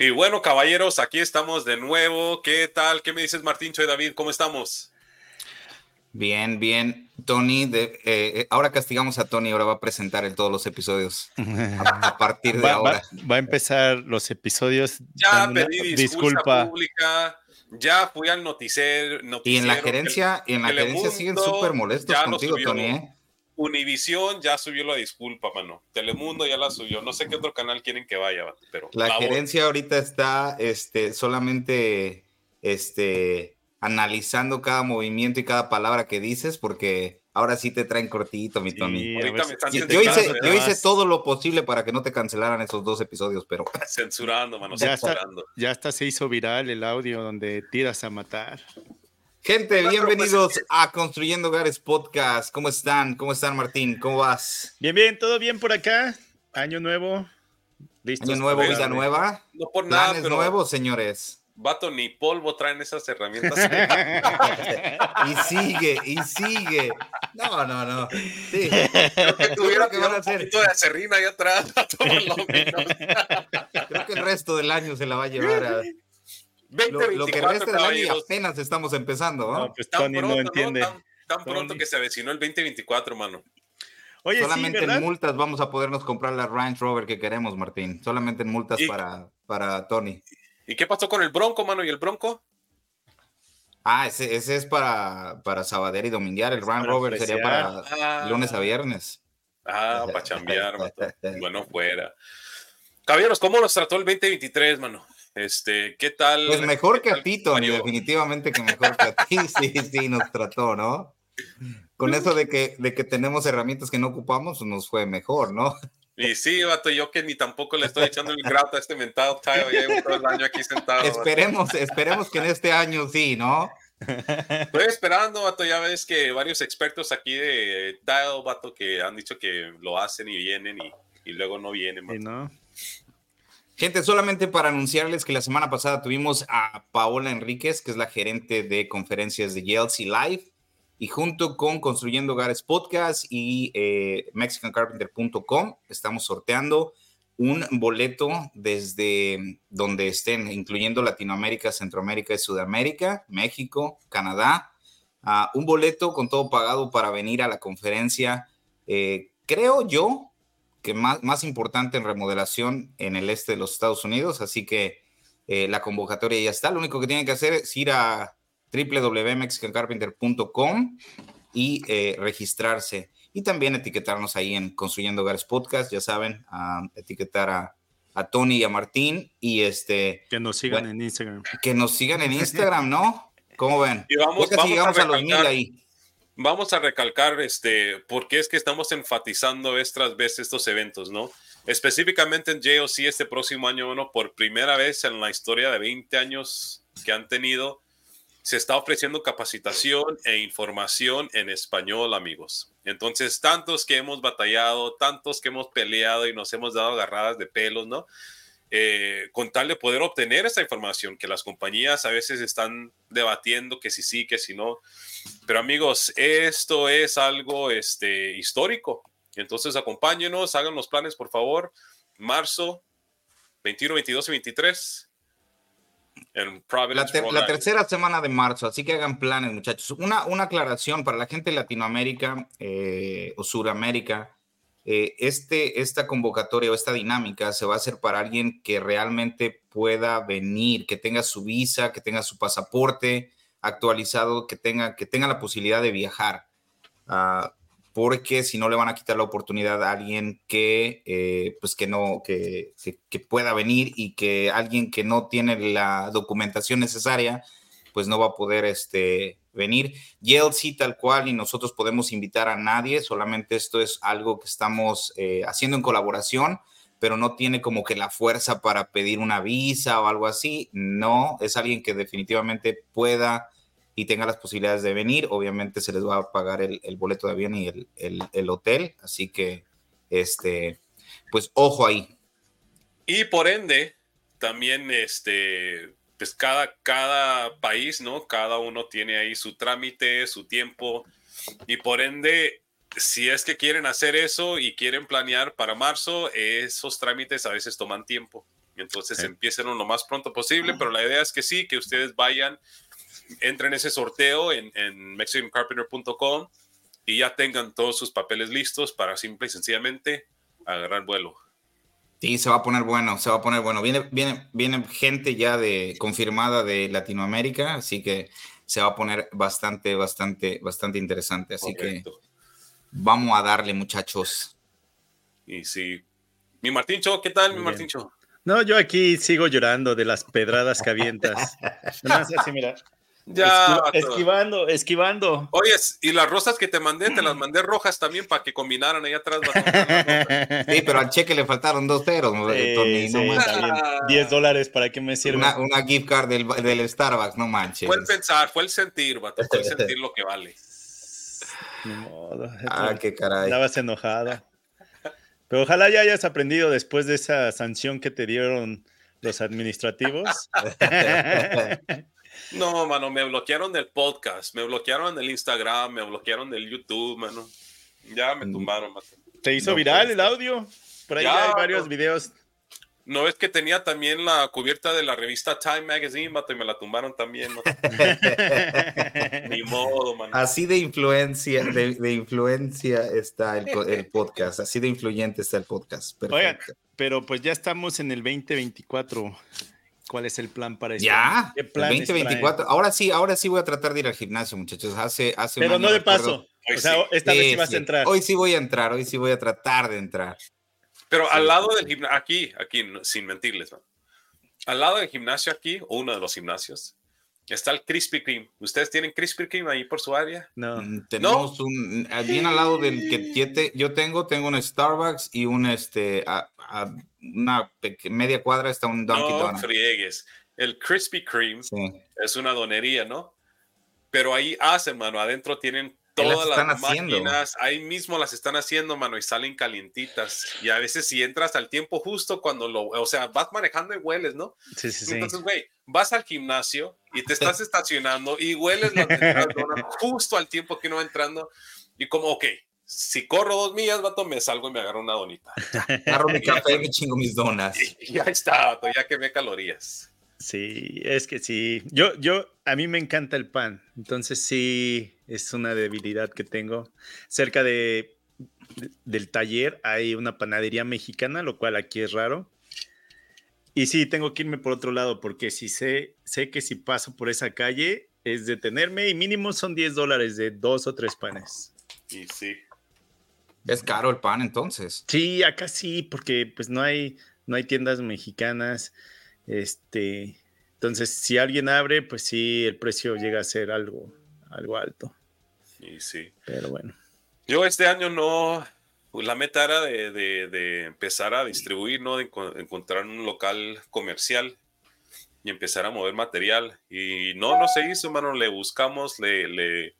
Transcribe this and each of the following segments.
Y bueno, caballeros, aquí estamos de nuevo. ¿Qué tal? ¿Qué me dices, Martín? Soy David. ¿Cómo estamos? Bien, bien. Tony, de, eh, ahora castigamos a Tony, ahora va a presentar en todos los episodios. A, partir de Va, ahora. va- va a empezar los episodios. Ya pedí disculpa, pública. Ya fui al noticiero. Y en la gerencia, y en la gerencia siguen súper molestos contigo, subió. Tony. ¿eh? Univisión ya subió la disculpa, mano. Telemundo ya la subió. No sé qué otro canal quieren que vaya, pero La gerencia ahorita está este, solamente este, analizando cada movimiento y cada palabra que dices, porque ahora sí te traen cortito, mi Tony. Sí, a Ahorita ver me están si- Yo, Sí, yo claro, hice, ¿verdad? yo hice todo lo posible para que no te cancelaran esos dos episodios, pero censurando, mano. Ya está. censurando. Ya hasta se hizo viral el audio donde tiras a matar. Gente, bienvenidos a Construyendo Hogares Podcast. ¿Cómo están? ¿Cómo están, Martín? ¿Cómo vas? Bien, bien, todo bien por acá. Año nuevo. Año nuevo, vida nueva. No por nada, Planes pero nuevos, señores. vato ni polvo traen esas herramientas. Y sigue, y sigue. No, no, no. Sí. que tuviera que van a un hacer. poquito de acerrín ahí atrás. Creo que el resto del año se la va a llevar a. 20, Lo, que resta del año y apenas estamos empezando, ¿no? No, pues Tan Tony pronto, no entiende. Tan, tan pronto Tony. que se avecinó el 2024, mano. Oye, Solamente en multas vamos a podernos comprar la Range Rover que queremos, Martín. Solamente en multas Y- para, para Tony. ¿Y qué pasó con el Bronco, mano? ¿Y el Bronco? Ah, ese, ese es para, para Sabader y Dominguear. El Range Rover sería para. Ah, lunes a viernes. Ah, para chambear. Bueno, fuera. Caballeros, ¿cómo nos trató el 2023, mano? Este, ¿qué tal? Pues mejor que a ti, Tony. Mario? Definitivamente que mejor que a ti. Sí, sí, nos trató, ¿no? Con eso de que, de que tenemos herramientas que no ocupamos, nos fue mejor, ¿no? Y sí, vato, yo que ni tampoco le estoy echando el grato a este mentado Tayo, ya llevo todo el año aquí sentado. vato. Esperemos, esperemos que en este año sí, ¿no? Estoy esperando, vato, ya ves que varios expertos aquí de Tile, vato, que han dicho que lo hacen y vienen y, y luego no vienen, Sí, vato. ¿no? Gente, solamente para anunciarles que la semana pasada tuvimos a Paola Enríquez, que es la gerente de conferencias de YLC Live, y junto con Construyendo Hogares Podcast y eh, MexicanCarpenter.com estamos sorteando un boleto desde donde estén, incluyendo Latinoamérica, Centroamérica y Sudamérica, México, Canadá. ah, un boleto con todo pagado para venir a la conferencia, eh, creo yo, que más, más importante en remodelación en el este de los Estados Unidos, así que eh, la convocatoria ya está. Lo único que tienen que hacer es ir a www.mexicancarpenter.com y eh, registrarse. Y también etiquetarnos ahí en Construyendo Hogares Podcast, ya saben, etiquetar a, a Tony y a Martín y este, Que nos sigan Bueno. en Instagram. que nos sigan en Instagram, ¿no? ¿Cómo ven? Y vamos- Ya casi vamos a llegamos a, los mil ahí. Vamos a recalcar este, por qué es que estamos enfatizando estas veces estos eventos, ¿no? Específicamente en JOC este próximo año, bueno, por primera vez en la historia de 20 años que han tenido, se está ofreciendo capacitación e información en español, amigos. Entonces, tantos que hemos batallado, tantos que hemos peleado y nos hemos dado agarradas de pelos, ¿no? Eh, con tal de poder obtener esa información que las compañías a veces están debatiendo que si sí, que si no. Pero amigos, esto es algo este, histórico. Entonces acompáñenos, hagan los planes, por favor. Marzo 21, 22 y 23. En La, Providence, ter- Rhode la tercera semana de marzo, así que hagan planes, muchachos. Una, una aclaración para la gente de Latinoamérica eh, o Suramérica. Eh, este, esta convocatoria o esta dinámica se va a hacer para alguien que realmente pueda venir, que tenga su visa, que tenga su pasaporte actualizado, que tenga, que tenga la posibilidad de viajar. Ah, porque si no le van a quitar la oportunidad a alguien que, eh, pues que no, que, que- que pueda venir y que alguien que no tiene la documentación necesaria, pues no va a poder este, venir. YLC tal cual y nosotros podemos invitar a nadie, solamente esto es algo que estamos eh, haciendo en colaboración pero no tiene como que la fuerza para pedir una visa o algo así. No, es alguien que definitivamente pueda y tenga las posibilidades de venir. Obviamente se les va a pagar el, boleto de avión y el, el, hotel, así que, este, pues ojo ahí. Y por ende, también, este, pues cada, cada país, ¿no? Cada uno tiene ahí su trámite, su tiempo, y por ende, si es que quieren hacer eso y quieren planear para marzo, esos trámites a veces toman tiempo. Entonces empiecen lo más pronto posible, pero la idea es que sí, que ustedes vayan entren ese sorteo en, en mexicancarpenter.com y ya tengan todos sus papeles listos para simple y sencillamente agarrar vuelo. Sí, se va a poner bueno, se va a poner bueno. Viene, viene, viene gente ya de confirmada de Latinoamérica, así que se va a poner bastante, bastante, bastante interesante. Así que vamos a darle, muchachos. Y sí. Mi Martincho, ¿qué tal, mi Martincho? No, yo aquí sigo llorando de las pedradas que avientas. así, mira. Ya. esquivando, esquivando. Oye, y las rosas que te mandé, te las mandé rojas también para que combinaran ahí atrás. sí, pero al cheque le faltaron dos ceros. no 10 dólares, ¿para qué me sirve? Una, gift card del, del, Starbucks, no manches. Fue el pensar, fue el sentir, vato, fue el sentir lo que vale. Ni modo. Ah, qué caray. Estabas enojado. Pero ojalá ya hayas aprendido después de esa sanción que te dieron los administrativos. No, mano, me bloquearon del podcast, me bloquearon del Instagram, me bloquearon del YouTube, mano. Ya me mm. tumbaron, mano. ¿Te hizo viral pues. el audio? Por ahí hay varios videos. No es que tenía también la cubierta de la revista Time Magazine, mato, y me la tumbaron también. Ni modo, mano. Así de influencia, de, influencia está el, podcast, así de influyente está el podcast. Perfecto. pero pues ya estamos en el 2024. ¿Cuál es el plan para este Ya, ¿Qué 2024. Ahora sí, ahora sí voy a tratar de ir al gimnasio, muchachos. Hace, hace Pero no de paso. O sea, esta vez sí vas a entrar. Hoy sí voy a entrar, hoy sí voy a tratar de entrar. Pero al lado del gimnasio, aquí, aquí, sin mentirles, al lado del gimnasio aquí, o uno de los gimnasios, Está el Krispy Kreme. ¿Ustedes tienen Krispy Kreme ahí por su área? No. Mm, tenemos un, ah, bien al lado del que yo tengo, tengo un Starbucks y un, este, a, una media cuadra está un Dunkin' no, friegues. El Krispy Kreme es una donería, ¿no? Pero ahí hacen, mano, adentro tienen todas las, máquinas, ahí mismo las están haciendo, mano, y salen calientitas. Y a veces si entras al tiempo justo cuando lo, o sea, vas manejando y hueles, ¿no? Sí, sí, sí. Entonces, güey, vas al gimnasio y te estás estacionando y hueles la justo al tiempo que uno va entrando. Y como, ok, si corro dos millas, vato, me salgo y me agarro una donita. Agarro mi café y me chingo mis donas. Y ya está, vato, ya quemé calorías. Sí, es que sí. Yo, yo, a mí me encanta el pan. Entonces sí, es una debilidad que tengo. Cerca de, del taller hay una panadería mexicana, lo cual aquí es raro. Y sí, tengo que irme por otro lado, porque si sé, sé que si paso por esa calle es detenerme y mínimo son 10 dólares de dos o tres panes. Y sí. Es caro el pan entonces. Sí, acá sí, porque pues no hay, no hay tiendas mexicanas. Este, entonces, si alguien abre, pues sí, el precio llega a ser algo, algo alto. Y sí. Pero bueno. Yo este año no, la meta era de, empezar a distribuir, ¿no? De encontrar un local comercial y empezar a mover material. Y no, no se hizo, mano. Le buscamos, le, le,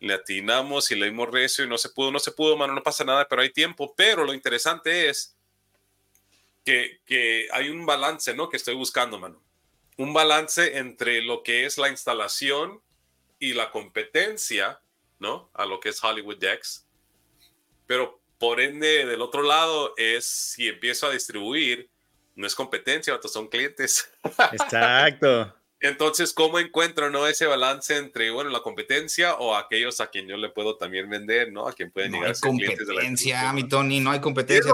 le atinamos y le dimos recio y no se pudo, no se pudo, mano. No pasa nada, pero hay tiempo. Pero lo interesante es que, hay un balance, ¿no? Que estoy buscando, mano. Un balance entre lo que es la instalación y la competencia, ¿no? A lo que es Hollywood Dex. Pero por ende, del otro lado, es si empiezo a distribuir, no es competencia, son clientes. Exacto. Entonces, ¿cómo encuentro ¿no? ese balance entre bueno, la competencia o aquellos a quien yo le puedo también vender, ¿no? A quien pueden llegar a ser clientes de la mi Tony, no hay competencia.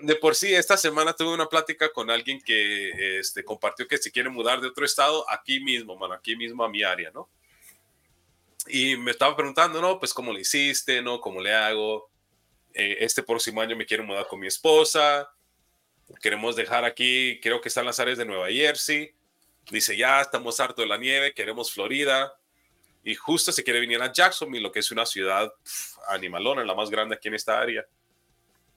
de por sí, esta semana tuve una plática con alguien que este, compartió que se quiere mudar de otro estado aquí mismo, mano, aquí mismo a mi área, ¿no? Y me estaba preguntando, ¿no? Pues, ¿cómo le hiciste, no? ¿Cómo le hago? Eh, este próximo año me quiero mudar con mi esposa. Queremos dejar aquí, creo que están las áreas de Nueva Jersey Dice, ya estamos harto de la nieve, queremos Florida. Y justo se quiere venir a Jacksonville, lo que es una ciudad animalona, la más grande aquí en esta área.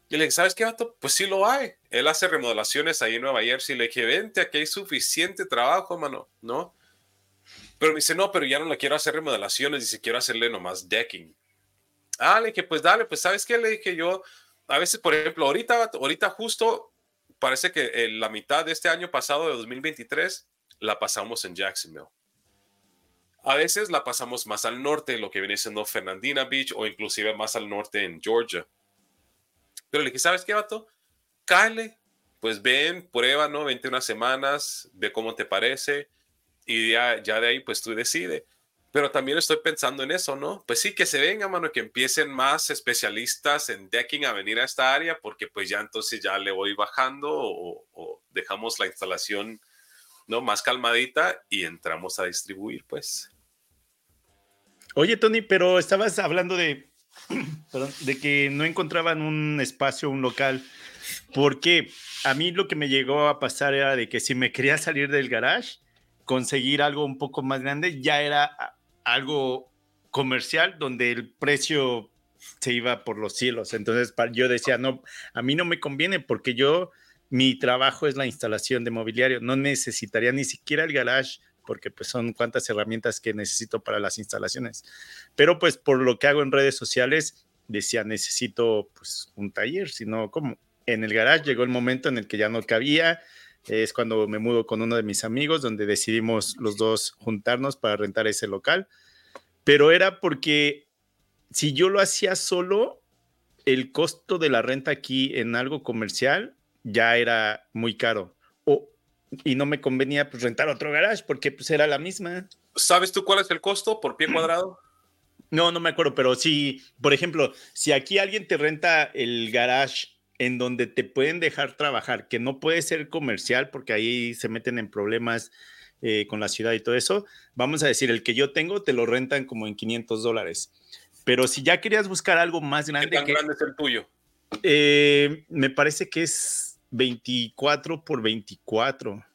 Y le dije, ¿sabes qué, vato? Pues sí lo hay. Él hace remodelaciones ahí en Nueva Jersey. Le dije, vente, aquí hay suficiente trabajo, mano, ¿no? Pero me dice, no, pero ya no le quiero hacer remodelaciones, dice, quiero hacerle nomás decking. Ah, le dije, pues dale, pues ¿sabes qué? Le dije yo, a veces, por ejemplo, ahorita, ahorita justo parece que eh, la mitad de este año pasado, de 2023, la pasamos en Jacksonville. A veces la pasamos más al norte, lo que viene siendo Fernandina Beach o inclusive más al norte en Georgia. Pero le dije, ¿sabes qué, vato? Cáele, pues ven, prueba, ¿no? Vente unas semanas, ve cómo te parece y ya, de ahí, pues tú decides. Pero también estoy pensando en eso, ¿no? Pues sí, que se venga, mano, que empiecen más especialistas en decking a venir a esta área, porque pues ya entonces ya le voy bajando o dejamos la instalación, ¿no? Más calmadita y entramos a distribuir, pues. Oye, Tony, pero estabas hablando de de que no encontraban un espacio, un local, porque a mí lo que me llegó a pasar era de que si me quería salir del garage, conseguir algo un poco más grande, ya era algo comercial donde el precio se iba por los cielos. Entonces yo decía, no, a mí no me conviene porque yo, mi trabajo es la instalación de mobiliario, no necesitaría ni siquiera el garage porque pues son cuantas herramientas que necesito para las instalaciones. Pero pues por lo que hago en redes sociales, decía, necesito pues un taller, sino como en el garage llegó el momento en el que ya no cabía, es cuando me mudo con uno de mis amigos, donde decidimos los dos juntarnos para rentar ese local, pero era porque si yo lo hacía solo, el costo de la renta aquí en algo comercial ya era muy caro. O, y no me convenía pues, rentar otro garage porque pues era la misma. ¿Sabes tú cuál es el costo por pie cuadrado? No, no me acuerdo, pero si, por ejemplo, si aquí alguien te renta el garage en donde te pueden dejar trabajar, que no puede ser comercial porque ahí se meten en problemas eh, con la ciudad y todo eso, vamos a decir, el que yo tengo te lo rentan como en 500 dólares. Pero si ya querías buscar algo más grande... ¿Qué tan grande es el tuyo? Eh, me parece que es 24 por 24.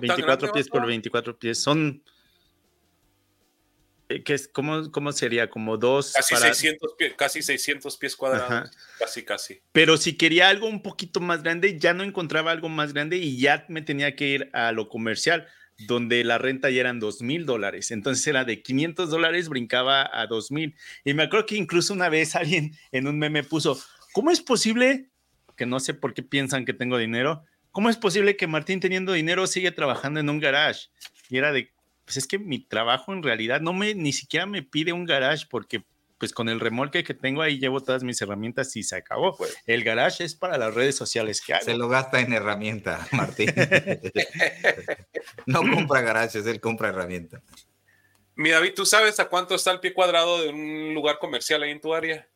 24 pies por 24 pies. Son. Eh, ¿Qué es, cómo, ¿Cómo sería? Como dos. Casi, 600, pies, casi 600 pies cuadrados. Casi, casi. Pero si quería algo un poquito más grande, ya no encontraba algo más grande y ya me tenía que ir a lo comercial, donde la renta ya eran 2 mil dólares. Entonces era de 500 dólares, brincaba a 2 mil. Y me acuerdo que incluso una vez alguien en un meme puso: ¿Cómo es posible que no sé por qué piensan que tengo dinero. ¿Cómo es posible que Martín teniendo dinero sigue trabajando en un garage? Y era de, pues es que mi trabajo en realidad no me, ni siquiera me pide un garage porque pues con el remolque que tengo ahí llevo todas mis herramientas y se acabó. Pues. El garage es para las redes sociales que hago. Se lo gasta en herramienta, Martín. no compra garages, él compra herramienta. Mi David, ¿tú sabes a cuánto está el pie cuadrado de un lugar comercial ahí en tu área?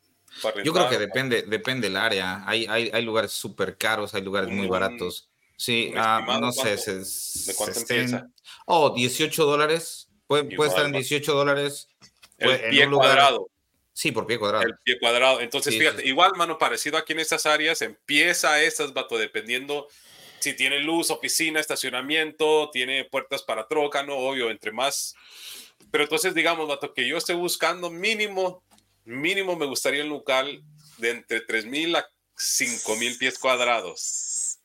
Yo creo que depende, depende del área. Hay, hay, hay lugares súper caros, hay lugares muy baratos. Sí, ah, no sé. ¿De cuánto empieza? Oh, 18 dólares. Puede, puede estar en 18 dólares. El pie cuadrado. Sí, por pie cuadrado. El pie cuadrado. Entonces, fíjate, igual, mano, parecido aquí en estas áreas, empieza estas, vato, dependiendo si tiene luz, oficina, estacionamiento, tiene puertas para troca, ¿no? Obvio, entre más. Pero entonces, digamos, vato, que yo esté buscando mínimo mínimo me gustaría un local de entre 3.000 a 5.000 pies cuadrados.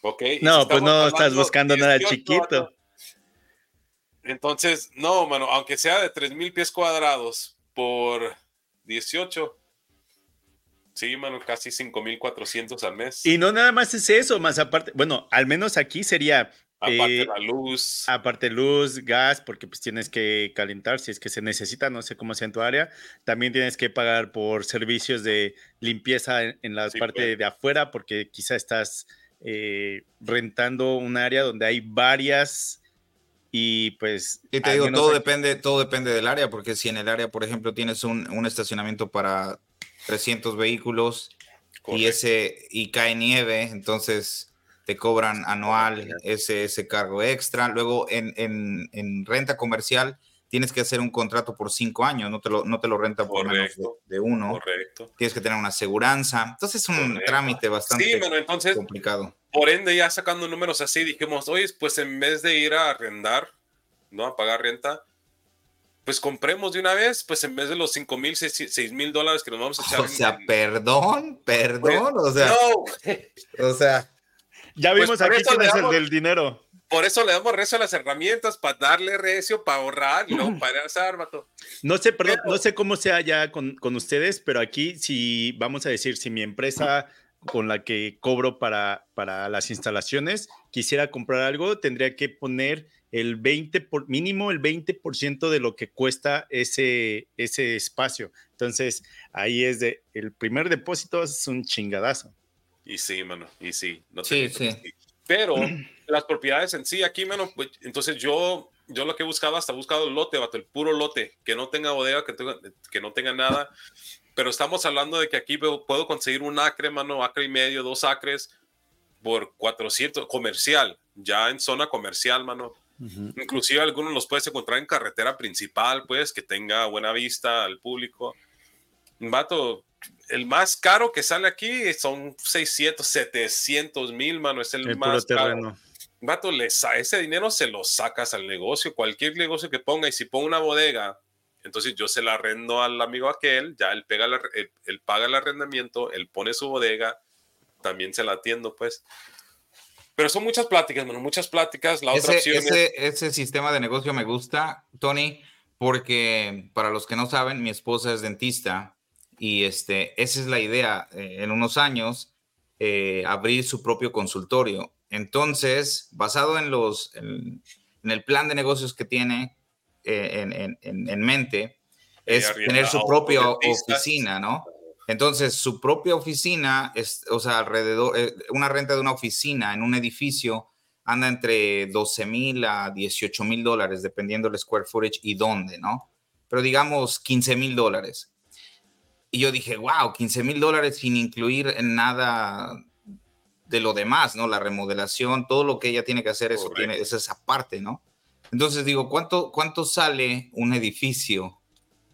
¿Ok? No, pues no estás buscando nada chiquito. Entonces, no, mano, aunque sea de 3.000 pies cuadrados por 18, Sí, mano, casi 5.400 al mes. Y no nada más es eso, más aparte, bueno, al menos aquí sería Aparte eh, la luz. Aparte luz, gas, porque pues tienes que calentar si es que se necesita, no sé cómo sea en tu área. También tienes que pagar por servicios de limpieza en, la parte pues. de afuera, porque quizá estás eh, rentando un área donde hay varias y pues... Y te digo, todo, depende, todo depende del área, porque si en el área, por ejemplo, tienes un, un estacionamiento para 300 vehículos y, ese, y cae nieve, entonces te cobran anual ese, ese cargo extra. Luego en, en, en, renta comercial tienes que hacer un contrato por cinco años, no te lo, no te lo renta por menos de, uno. Correcto. Tienes que tener una aseguranza. Entonces es un trámite bastante complicado. Por ende, ya sacando números así, dijimos, oye, pues en vez de ir a arrendar, ¿no? A pagar renta, pues compremos de una vez, pues en vez de los 5 mil, 6 mil dólares que nos vamos a echar. O sea, perdón, perdón, o sea, no. o sea. Ya pues vimos aquí quién es el del dinero. Por eso le damos recio a las herramientas, para darle recio, para ahorrar y luego para hacer, vato. No sé, perdón, no sé cómo sea ya con, con, ustedes, pero aquí si vamos a decir, si mi empresa con la que cobro para, para las instalaciones quisiera comprar algo, tendría que poner el 20 por mínimo el 20% de lo que cuesta ese, ese espacio. Entonces, ahí es de el primer depósito es un chingadazo. Y sí, mano, y sí. No sí, sí. Pero las propiedades en sí, aquí, mano, pues, entonces yo, yo lo que he buscado, hasta buscado el lote, el puro lote, que no tenga bodega, que, que no tenga nada. Pero estamos hablando de que aquí puedo conseguir un acre, mano, acre y medio, dos acres por 400 comercial, ya en zona comercial, mano Inclusive algunos los puedes encontrar en carretera principal, pues, que tenga buena vista al público. Vato, el más caro que sale aquí son 600, 700 mil, mano, es el, más caro. Vato, ese dinero se lo sacas al negocio, cualquier negocio que ponga, y si pongo una bodega, entonces yo se la arrendo al amigo aquel, ya él, pega él paga el arrendamiento, él pone su bodega, también se la atiendo, pues. Pero son muchas pláticas, bueno, muchas pláticas. La otra opción ese, ese sistema de negocio me gusta, Tony, porque para los que no saben, mi esposa es dentista y este, esa es la idea eh, en unos años, eh, abrir su propio consultorio. Entonces, basado en, los, en, el plan de negocios que tiene eh, en, en, en, mente, es tener su propia oficina, ¿no? Entonces, su propia oficina, es, o sea, alrededor, eh, una renta de una oficina en un edificio anda entre 12 mil a 18 mil dólares, dependiendo del square footage y dónde, ¿no? Pero digamos 15 mil dólares. Y yo dije, wow, 15 mil dólares sin incluir nada de lo demás, ¿no? La remodelación, todo lo que ella tiene que hacer, eso tiene, es esa parte, ¿no? Entonces digo, ¿cuánto, ¿cuánto sale un edificio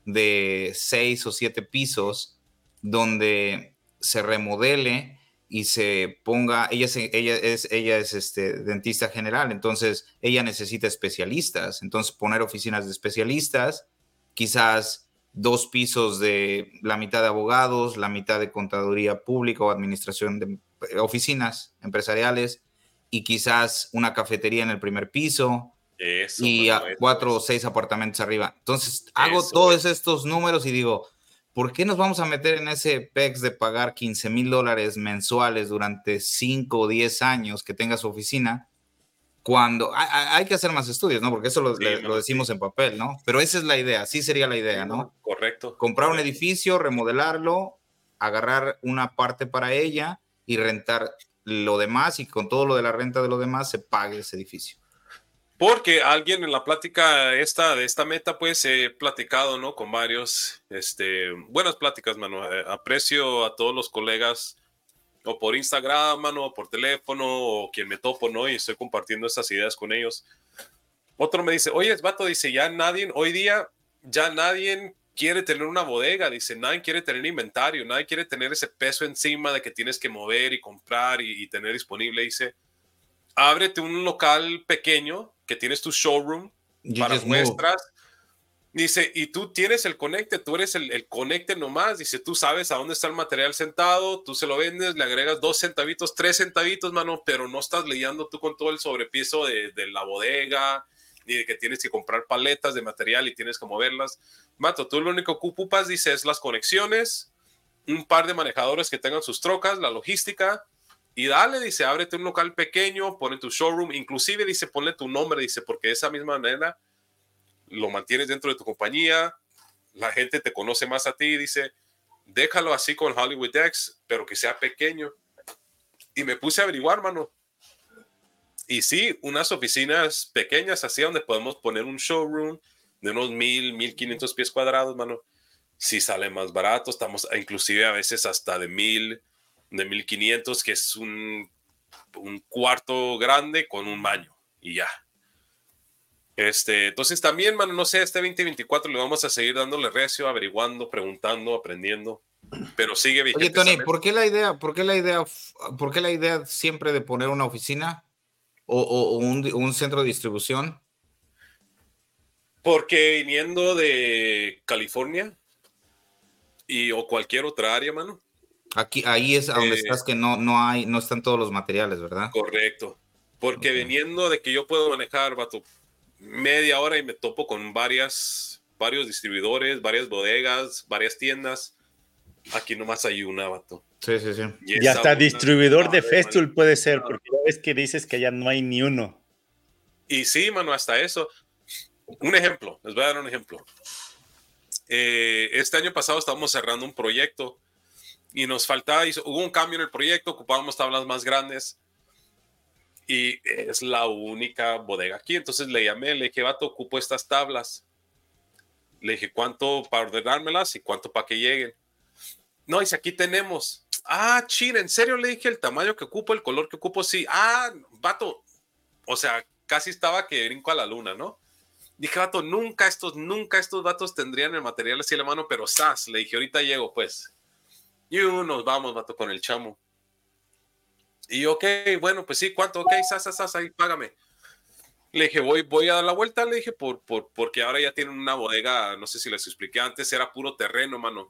de seis o siete pisos? donde se remodele y se ponga, ella, ella es, ella es este, dentista general, entonces ella necesita especialistas, entonces poner oficinas de especialistas, quizás dos pisos de la mitad de abogados, la mitad de contaduría pública o administración de eh, oficinas empresariales y quizás una cafetería en el primer piso y cuatro o seis apartamentos arriba. Entonces hago todos estos números y digo, ¿por qué nos vamos a meter en ese PEX de pagar 15 mil dólares mensuales durante 5 o 10 años que tenga su oficina? Cuando hay, que hacer más estudios, ¿no? Porque eso lo, decimos en papel, ¿no? Pero esa es la idea, sí sería la idea, ¿no? Correcto. Comprar un edificio, remodelarlo, agarrar una parte para ella y rentar lo demás y con todo lo de la renta de lo demás se pague ese edificio. Porque alguien en la plática esta, de esta meta, pues he platicado, ¿no? Con varios, este, buenas pláticas, mano. Eh, aprecio a todos los colegas, o por Instagram, mano, o por teléfono, o quien me topo, ¿no? Y estoy compartiendo estas ideas con ellos. Otro me dice, oye, vato, dice, ya nadie, hoy día, ya nadie quiere tener una bodega, dice, nadie quiere tener inventario, nadie quiere tener ese peso encima de que tienes que mover y comprar y, y tener disponible, dice ábrete un local pequeño que tienes tu showroom para muestras. Dice, y tú tienes el conecte, tú eres el, el conecte nomás. Dice, tú sabes a dónde está el material sentado, tú se lo vendes, le agregas dos centavitos, tres centavitos, mano, pero no estás lidiando tú con todo el sobrepiso de, de la bodega, ni de que tienes que comprar paletas de material y tienes que moverlas. Mato, tú lo único que ocupas, dice, es las conexiones, un par de manejadores que tengan sus trocas, la logística, y dale, dice, ábrete un local pequeño, pone tu showroom, inclusive dice, ponle tu nombre, dice, porque de esa misma manera lo mantienes dentro de tu compañía, la gente te conoce más a ti, dice, déjalo así con Hollywood X, pero que sea pequeño. Y me puse a averiguar, mano. Y sí, unas oficinas pequeñas así donde podemos poner un showroom de unos mil, mil quinientos pies cuadrados, mano. Si sale más barato, estamos inclusive a veces hasta de mil, de 1500, que es un, un cuarto grande con un baño y ya. Este, entonces también, mano, no sé, este 2024 le vamos a seguir dándole recio, averiguando, preguntando, aprendiendo, pero sigue vigente. Oye, Tony, ¿por qué la idea, por qué la idea, por qué la idea siempre de poner una oficina o, un, un, centro de distribución? Porque viniendo de California y o cualquier otra área, mano. Aquí, ahí es donde Eh, estás que no, no hay, no están todos los materiales, ¿verdad? Correcto. Porque viniendo de que yo puedo manejar, vato, media hora y me topo con varias, varios distribuidores, varias bodegas, varias tiendas. Aquí nomás hay una, vato. Sí, sí, sí. Y Y hasta una- distribuidor de Festool puede ser, porque ya ves que dices que ya no hay ni uno. Y sí, mano, hasta eso. Un ejemplo, les voy a dar un ejemplo. Eh, este año pasado estábamos cerrando un proyecto y nos faltaba, hizo- hubo un cambio en el proyecto, ocupábamos tablas más grandes y es la única bodega aquí. Entonces le llamé, le dije, vato, ocupo estas tablas. Le dije, ¿cuánto para ordenármelas y cuánto para que lleguen? No, dice, aquí tenemos. Ah, china, ¿en serio? Le dije el tamaño que ocupo, el color que ocupo, sí. Ah, vato, o sea, casi estaba que brinco a la luna, ¿no? Dije, vato, nunca estos, nunca estos vatos tendrían el material así a la mano, pero sas, le dije, ahorita llego, pues. Y nos vamos, vato, con el chamo. Y ok, bueno, pues sí, ¿cuánto? Ok, sas, sas, sas, ahí, págame. Le dije, voy, voy a dar la vuelta, le dije, por, por, porque ahora ya tienen una bodega, no sé si les expliqué, antes era puro terreno, mano.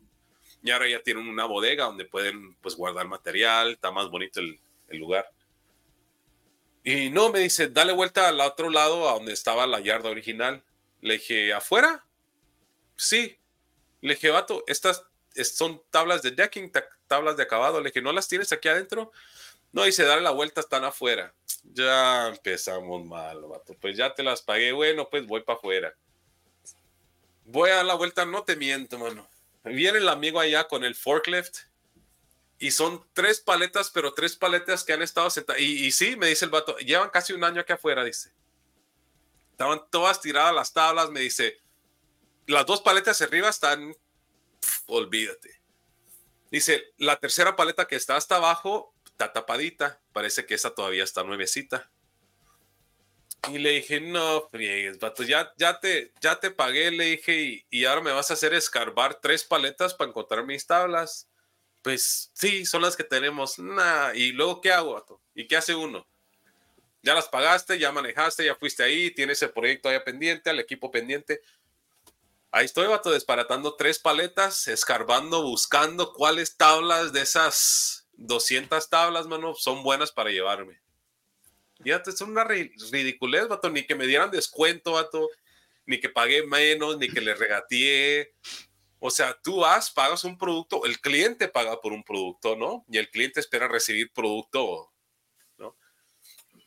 Y ahora ya tienen una bodega donde pueden, pues, guardar material, está más bonito el, lugar. Y no, me dice, dale vuelta al otro lado a donde estaba la yarda original. Le dije, ¿afuera? Sí. Le dije, vato, estas es- son tablas de decking, ta- tablas de acabado. Le dije, ¿no las tienes aquí adentro? No, dice, dale la vuelta, están afuera. Ya empezamos mal, vato. Pues ya te las pagué, bueno, pues voy para afuera. Voy a dar la vuelta, no te miento, mano. Viene el amigo allá con el forklift y son tres paletas, pero tres paletas que han estado sentadas. Y, y sí, me dice el vato, llevan casi un año aquí afuera, dice. Estaban todas tiradas las tablas, me dice. Las dos paletas arriba están, olvídate. Dice, la tercera paleta que está hasta abajo está tapadita. Parece que esa todavía está nuevecita. Y le dije, no, friegues, vato, ya, ya, te, ya te pagué, le dije, y, y ahora me vas a hacer escarbar tres paletas para encontrar mis tablas. Pues sí, son las que tenemos. Nah, ¿y luego qué hago, vato? ¿Y qué hace uno? Ya las pagaste, ya manejaste, ya fuiste ahí, tienes el proyecto ahí pendiente, al equipo pendiente. Ahí estoy, vato, desparatando tres paletas, escarbando, buscando cuáles tablas de esas 200 tablas, mano, son buenas para llevarme. Fíjate, es una ri- ridiculez, vato, ni que me dieran descuento, vato, ni que pagué menos, ni que le regateé. O sea, tú vas, pagas un producto, el cliente paga por un producto, ¿no? Y el cliente espera recibir producto, ¿no?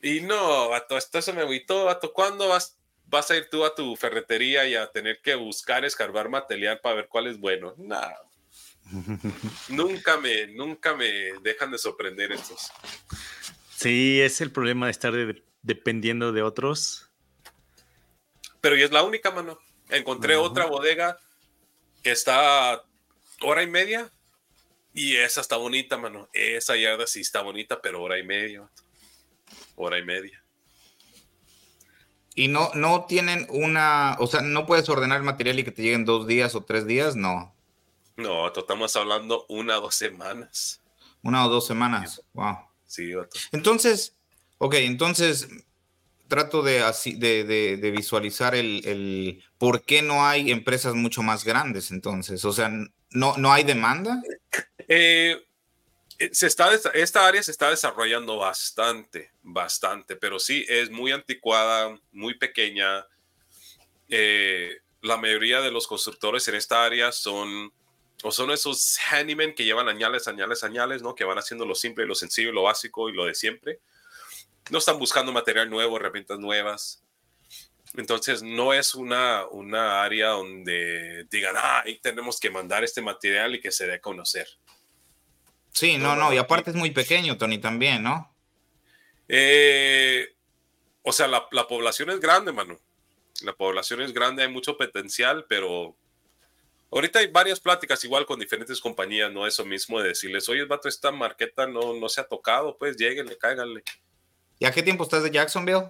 Y no, vato, esto eso me agüitó, vato. ¿Cuándo vas, vas a ir tú a tu ferretería y a tener que buscar, escarbar material para ver cuál es bueno? Nada. nunca me, nunca me dejan de sorprender estos. Sí, es el problema de estar de- dependiendo de otros. Pero y es la única, mano. Encontré otra bodega que está hora y media y esa está bonita, mano. Esa yarda sí está bonita, pero hora y media. Hora y media. Y no, no tienen una, o sea, no puedes ordenar el material y que te lleguen dos días o tres días, no. No, estamos hablando una o dos semanas. Una o dos semanas. Wow. Sí. Entonces, ok, entonces trato de, así, de, de- de visualizar el, el por qué no hay empresas mucho más grandes entonces. O sea, no, no hay demanda. Eh, eh, se está, esta área se está desarrollando bastante, bastante, pero sí es muy anticuada, muy pequeña. Eh, la mayoría de los constructores en esta área son o son esos handymen que llevan añales, añales, añales, ¿no? Que van haciendo lo simple, lo sencillo, lo básico y lo de siempre. No están buscando material nuevo, herramientas nuevas. Entonces, no es una, una área donde digan, ah, ahí tenemos que mandar este material y que se dé a conocer. Sí, no, no, y aparte es muy pequeño, Tony, también, ¿no? Eh, o sea, la, la población es grande, mano. La población es grande, hay mucho potencial, pero ahorita hay varias pláticas igual con diferentes compañías, ¿no? Eso mismo de decirles, oye, vato, esta marqueta no, no se ha tocado, pues lléguenle, cáiganle. ¿Y a qué tiempo estás de Jacksonville?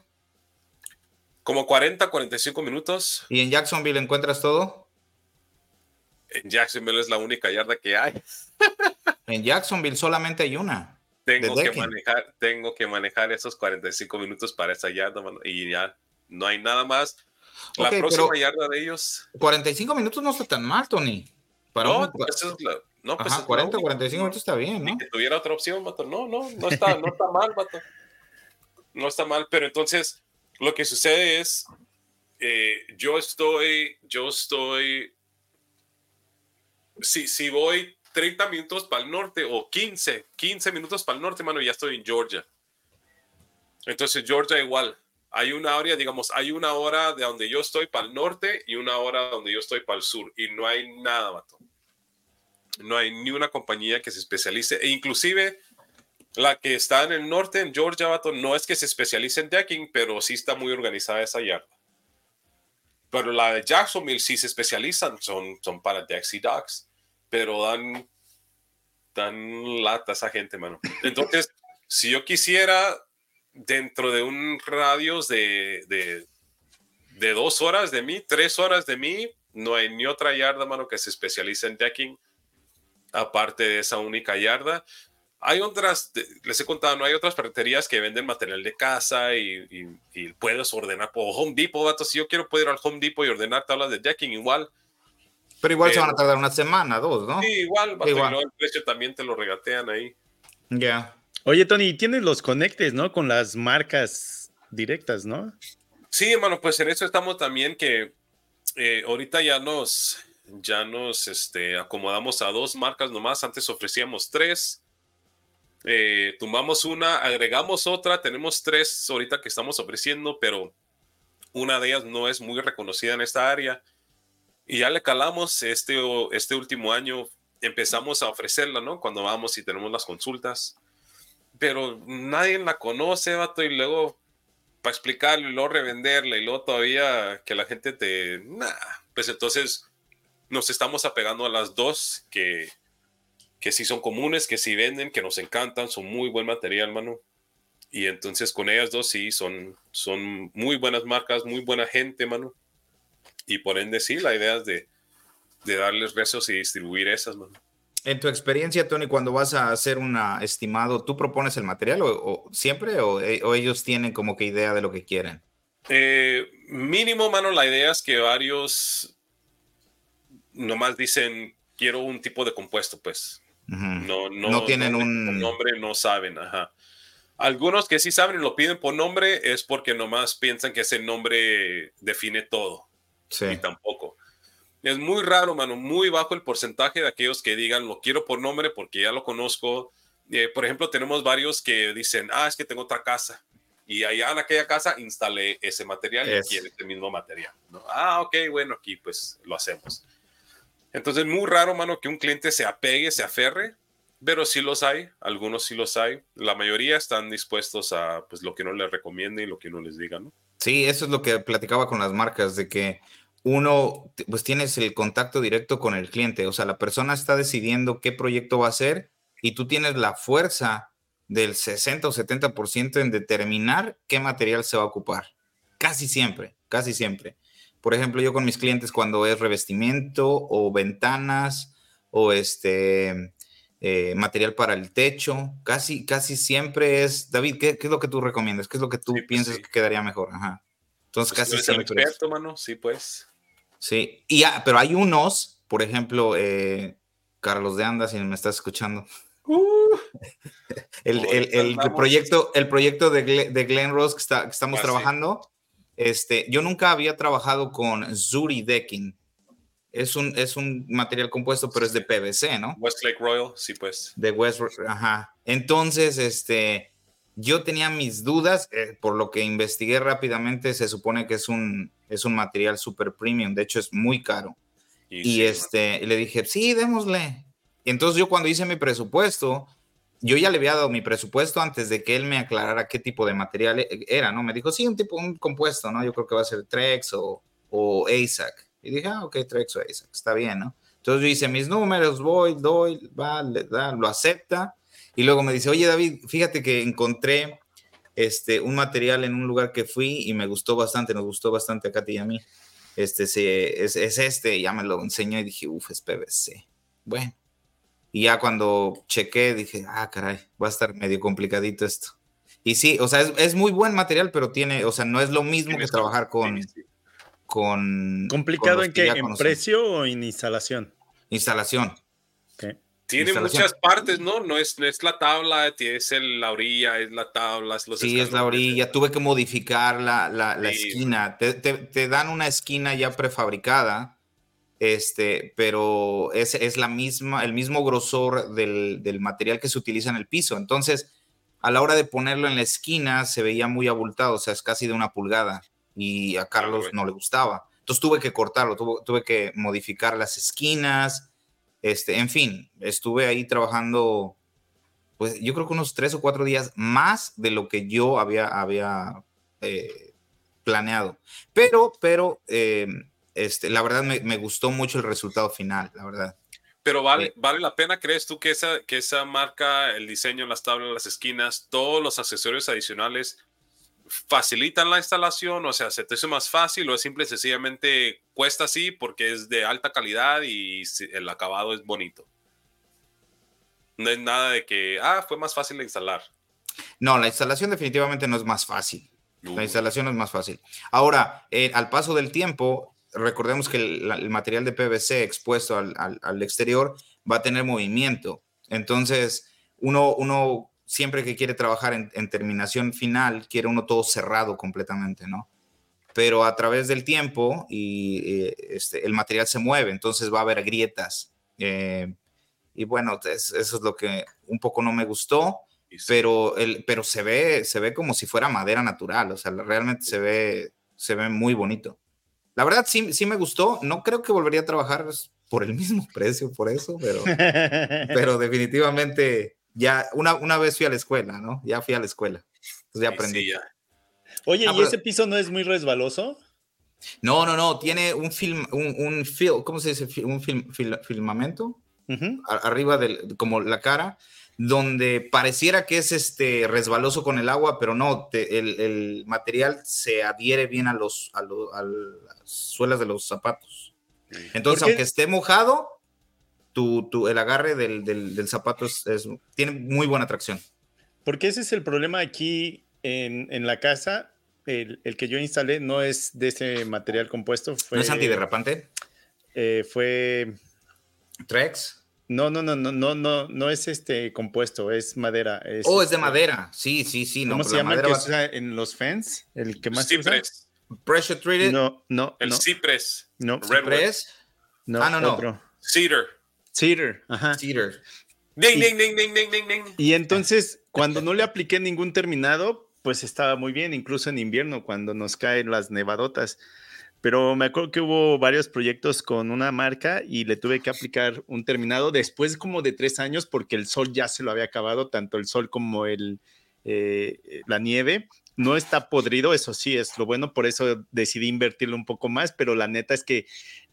Como 40, 45 minutos. ¿Y en Jacksonville encuentras todo? En Jacksonville es la única yarda que hay. En Jacksonville solamente hay una. Tengo que manejar, tengo que manejar esos 45 minutos para esa yarda, mano, y ya no hay nada más. La próxima yarda de ellos. 45 minutos no está tan mal, Tony. Para no, pues es no, pues 40, 45 minutos está bien, ¿no? que tuviera otra opción, vato. No, no, no está, no está mal, vato. No está mal, pero entonces lo que sucede es, eh, yo estoy, yo estoy, si, si voy 30 minutos para el norte o 15, 15 minutos para el norte, mano, ya estoy en Georgia. Entonces, Georgia igual. Hay una hora, digamos, hay una hora de donde yo estoy para el norte y una hora donde yo estoy para el sur y no hay nada, vato. No hay ni una compañía que se especialice e inclusive la que está en el norte, en Georgia, vato, no es que se especialice en decking, pero sí está muy organizada esa yarda. Pero la de Jacksonville sí se especializan, son, son para decks y docks, pero dan, dan lata a esa gente, mano. Entonces, si yo quisiera dentro de un radio de, de, de, dos horas de mí, tres horas de mí, no hay ni otra yarda, mano, que se especialice en decking, aparte de esa única yarda. Hay otras, les he contado, no hay otras ferreterías que venden material de casa y, y, puedes ordenar por Home Depot, vato. Si yo quiero poder ir al Home Depot y ordenar tablas de decking, igual. Pero igual se van a tardar una semana, dos, ¿no? Sí, igual, igual. el precio también te lo regatean ahí. Ya. Oye, Tony, tienes los conectes, ¿no? Con las marcas directas, ¿no? Sí, hermano, pues en eso estamos también que eh, ahorita ya nos, ya nos este, acomodamos a dos marcas nomás. Antes ofrecíamos tres. Eh, tumbamos una, agregamos otra. Tenemos tres ahorita que estamos ofreciendo, pero una de ellas no es muy reconocida en esta área. Y ya le calamos este, este último año. Empezamos a ofrecerla, ¿no? Cuando vamos y tenemos las consultas pero nadie la conoce, vato, y luego para explicarlo y luego revenderla y luego todavía que la gente te... Nah, pues entonces nos estamos apegando a las dos que, que sí son comunes, que sí venden, que nos encantan, son muy buen material, mano. Y entonces con ellas dos sí, son, son muy buenas marcas, muy buena gente, mano. Y por ende sí, la idea es de, de darles rezos y distribuir esas, mano. En tu experiencia, Tony, cuando vas a hacer un estimado, ¿tú propones el material o, siempre eh, o, ellos tienen como que idea de lo que quieren? Eh, mínimo, mano, la idea es que varios nomás dicen, quiero un tipo de compuesto, pues. no, no, no, tienen un nombre, no saben, ajá. Algunos que sí saben y lo piden por nombre es porque nomás piensan que ese nombre define todo. Sí. Y tampoco. Es muy raro, mano, muy bajo el porcentaje de aquellos que digan lo quiero por nombre porque ya lo conozco. Eh, por ejemplo, tenemos varios que dicen, ah, es que tengo otra casa. Y allá en aquella casa instalé ese material y quiere ese mismo material. ¿no? Ah, ok, bueno, aquí pues lo hacemos. Entonces, muy raro, mano, que un cliente se apegue, se aferre, pero sí los hay, algunos sí los hay. La mayoría están dispuestos a pues lo que no les recomiende y lo que no les diga, ¿no? Sí, eso es lo que platicaba con las marcas, de que uno, pues tienes el contacto directo con el cliente, o sea, la persona está decidiendo qué proyecto va a hacer y tú tienes la fuerza del 60 o 70% en determinar qué material se va a ocupar. Casi siempre, casi siempre. Por ejemplo, yo con mis clientes cuando es revestimiento o ventanas o este eh, material para el techo, casi, casi siempre es, David, ¿qué, es lo que tú recomiendas? ¿Qué es lo que tú pues piensas que quedaría mejor? Ajá. Entonces, pues casi siempre. experto, mano, sí, pues. Sí, y, pero hay unos, por ejemplo, eh, Carlos de Anda, si me estás escuchando. Uh. el, proyecto, el proyecto de, Glen, Ross que, está, que estamos ah, trabajando, este, yo nunca había trabajado con Zuri Decking. Es un, es un material compuesto, pero es de PVC, ¿no? Westlake Royal, sí, pues. De West, ajá. Entonces, este, yo tenía mis dudas, eh, por lo que investigué rápidamente, se supone que es un, es un material super premium, de hecho es muy caro. Y, este, le dije, sí, démosle. entonces yo cuando hice mi presupuesto, yo ya le había dado mi presupuesto antes de que él me aclarara qué tipo de material e, era, ¿no? Me dijo, sí, un tipo, un compuesto, ¿no? Yo creo que va a ser Trex o, o ASAC. Y dije, ah, ok, Trex o ASAC, está bien, ¿no? Entonces yo hice mis números, voy, doy, va, le da, lo acepta y luego me dice, oye David, fíjate que encontré este, un material en un lugar que fui y me gustó bastante, nos gustó bastante a Katy y a mí. Este, es, es este, ya me lo enseñó y dije, uff, es PVC. Bueno, y ya cuando chequé dije, ah, caray, va a estar medio complicadito esto. Y sí, o sea, es, muy buen material, pero tiene, o sea, no es lo mismo que trabajar con, con... ¿Complicado en qué? ¿En precio o en instalación? Instalación. Tiene muchas partes, ¿no? No es, es la tabla, es la orilla, es la tabla. Es los sí, es la orilla. Tuve que modificar la, la, la esquina. Te, te, te, dan una esquina ya prefabricada, este, pero es, es la misma, el mismo grosor del, del, material que se utiliza en el piso. Entonces, a la hora de ponerlo en la esquina, se veía muy abultado, o sea, es casi de una pulgada. Y a Carlos no le gustaba. Entonces tuve que cortarlo, tuve, tuve que modificar las esquinas este, en fin, estuve ahí trabajando, pues yo creo que unos tres o cuatro días más de lo que yo había, había eh, planeado. Pero, pero, eh, este, la verdad me, gustó mucho el resultado final, la verdad. Pero vale, eh, vale la pena, ¿crees tú que esa, que esa marca, el diseño, las tablas, las esquinas, todos los accesorios adicionales facilitan la instalación? O sea, ¿se te hace más fácil o es simple sencillamente cuesta así porque es de alta calidad y el acabado es bonito? No es nada de que, ah, fue más fácil de instalar. No, la instalación definitivamente no es más fácil. La instalación es más fácil. Ahora, eh, al paso del tiempo, recordemos que el, material de PVC expuesto al, al, exterior va a tener movimiento. Entonces, uno, uno siempre que quiere trabajar en, terminación final, quiere uno todo cerrado completamente, ¿no? Pero a través del tiempo y, este, el material se mueve, entonces va a haber grietas. Eh, y bueno, eso es lo que un poco no me gustó, pero, el, pero se, ve, se ve como si fuera madera natural, o sea, realmente se ve, se ve muy bonito. La verdad sí, sí me gustó, no creo que volvería a trabajar por el mismo precio, por eso, pero, pero definitivamente ya una, una vez fui a la escuela, ¿no? Ya fui a la escuela. Entonces ya aprendí. Oye, ah, ¿y ese piso no es muy resbaloso? No, no, no, tiene un film, un, un film, ¿cómo se dice? Un film, filmamento arriba del, como la cara, donde pareciera que es este resbaloso con el agua, pero no, el, el, material se adhiere bien a los, a, las suelas de los zapatos. Entonces, aunque esté mojado, tu, el agarre del, del, zapato es, tiene muy buena tracción. Porque ese es el problema aquí en, en la casa. El, el, que yo instalé no es de ese material compuesto. Fue, ¿No es antiderrapante? Eh, fue. ¿Trex? No, no, no, no, no, no, no es este compuesto, es madera. Es oh, es de este madera. Sí, sí, sí. ¿Cómo se llama el que usa en los fans? El que más. Pressure treated. No, no. El no. Cipress. No. Cipress. No, ah, no, no. Cedar. Cedar, ajá. Cedar. Ding, ding, ding, ding, ding, ding, ding. Y entonces, cuando no le apliqué ningún terminado, pues estaba muy bien, incluso en invierno, cuando nos caen las nevadotas. Pero me acuerdo que hubo varios proyectos con una marca y le tuve que aplicar un terminado después como de tres años porque el sol ya se lo había acabado, tanto el sol como el, eh, la nieve. No está podrido, eso sí es lo bueno, por eso decidí invertirle un poco más, pero la neta es que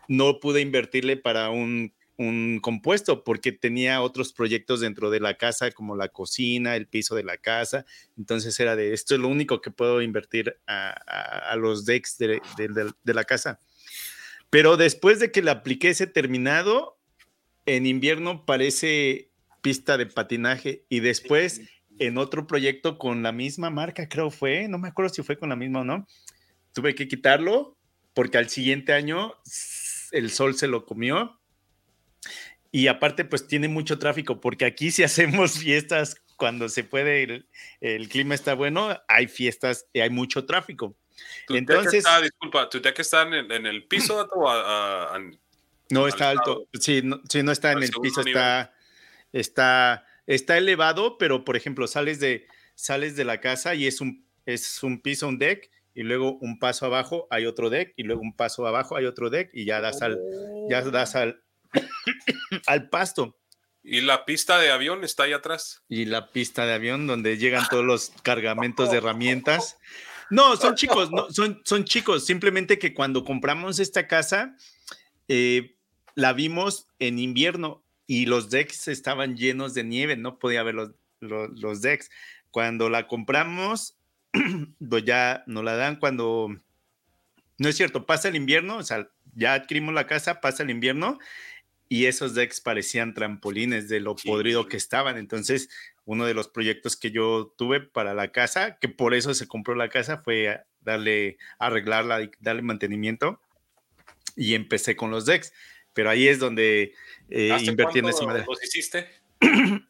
no pude invertirle para un un compuesto porque tenía otros proyectos dentro de la casa como la cocina, el piso de la casa. Entonces era de esto es lo único que puedo invertir a, los decks de, la casa. Pero después de que le apliqué ese terminado, en invierno parece pista de patinaje y después en otro proyecto con la misma marca, creo fue, no me acuerdo si fue con la misma o no, tuve que quitarlo porque al siguiente año el sol se lo comió y aparte, pues tiene mucho tráfico, porque aquí si hacemos fiestas cuando se puede, el, clima está bueno, hay fiestas y hay mucho tráfico. ¿Tu Entonces, está, disculpa, ¿tu deck está en, el piso o no está alto? Sí no, no está en el piso, está, está, está elevado, pero por ejemplo, sales de, sales de la casa y es un, es un piso, un deck, y luego un paso abajo hay otro deck, y luego un paso abajo hay otro deck, y ya das al, ya das al, al pasto. Y la pista de avión está ahí atrás. Y la pista de avión donde llegan todos los cargamentos de herramientas. No, son chicos, no, son, son chicos. Simplemente que cuando compramos esta casa, eh, la vimos en invierno y los decks estaban llenos de nieve, no podía ver los, los, decks. Cuando la compramos, pues ya nos la dan cuando, no es cierto, pasa el invierno, o sea, ya adquirimos la casa, pasa el invierno y esos decks parecían trampolines de lo podrido que estaban. Entonces, uno de los proyectos que yo tuve para la casa, que por eso se compró la casa, fue darle, arreglarla y darle mantenimiento. y empecé con los decks. Pero ahí es donde eh, invertí en esa madera. ¿Los hiciste?